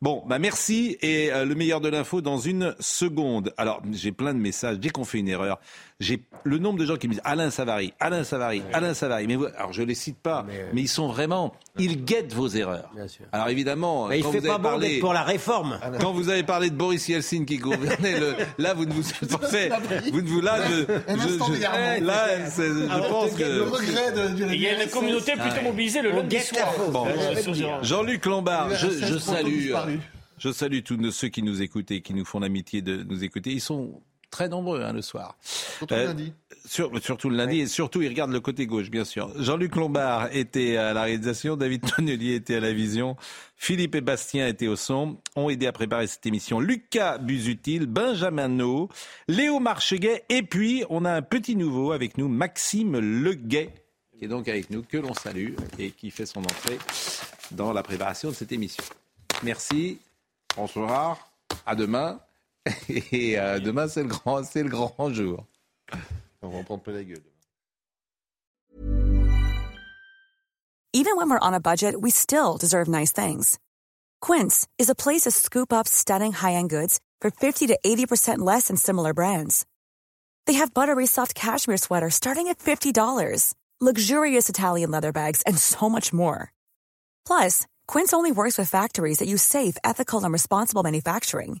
Speaker 1: Bon, bah merci et euh, le meilleur de l'info dans une seconde. Alors, j'ai plein de messages. Dès qu'on fait une erreur, j'ai le nombre de gens qui me disent Alain Savary, Alain Savary, Alain Savary. Mais vous- alors, je les cite pas, mais, ils sont vraiment, ils guettent vos erreurs.
Speaker 6: Bien sûr.
Speaker 1: Alors évidemment,
Speaker 6: Mais il
Speaker 1: quand
Speaker 6: fait
Speaker 1: vous
Speaker 6: pas
Speaker 1: avez
Speaker 6: bon
Speaker 1: parlé,
Speaker 6: pour la réforme.
Speaker 1: quand vous avez parlé de Boris Yeltsin qui gouvernait, le, là vous ne vous pensez, vous ne vous là, je, je-
Speaker 3: d'égarement.
Speaker 1: là, c'est- je pense
Speaker 3: Le
Speaker 1: que.
Speaker 3: regret de,
Speaker 4: Il y a une communauté plutôt
Speaker 1: Ouais.
Speaker 4: mobilisée le lundi soir.
Speaker 1: Bon.
Speaker 4: Euh.
Speaker 1: Jean-Luc Lombard, je, je salue, euh, je salue tous ceux qui nous écoutent et qui nous font l'amitié de nous écouter. Ils sont très nombreux hein, le soir.
Speaker 3: Surtout
Speaker 1: Euh,
Speaker 3: lundi.
Speaker 1: surtout le lundi et surtout il regarde le côté gauche, bien sûr. Jean-Luc Lombard était à la réalisation, David Tonnelier était à la vision, Philippe et Bastien étaient au son, ont aidé à préparer cette émission. Lucas Busutil, Benjamin No, Léo Marcheguet et puis on a un petit nouveau avec nous, Maxime Leguet, qui est donc avec nous, que l'on salue et qui fait son entrée dans la préparation de cette émission. Merci, bonsoir, à demain. Et euh, demain, c'est le grand, c'est le grand jour.
Speaker 3: On va en prendre plein la gueule.
Speaker 18: Even when we're on a budget, we still deserve nice things. Quince is a place to scoop up stunning high-end goods for 50 to 80% less than similar brands. They have buttery soft cashmere sweaters starting at $50, luxurious Italian leather bags, and so much more. Plus, Quince only works with factories that use safe, ethical, and responsible manufacturing.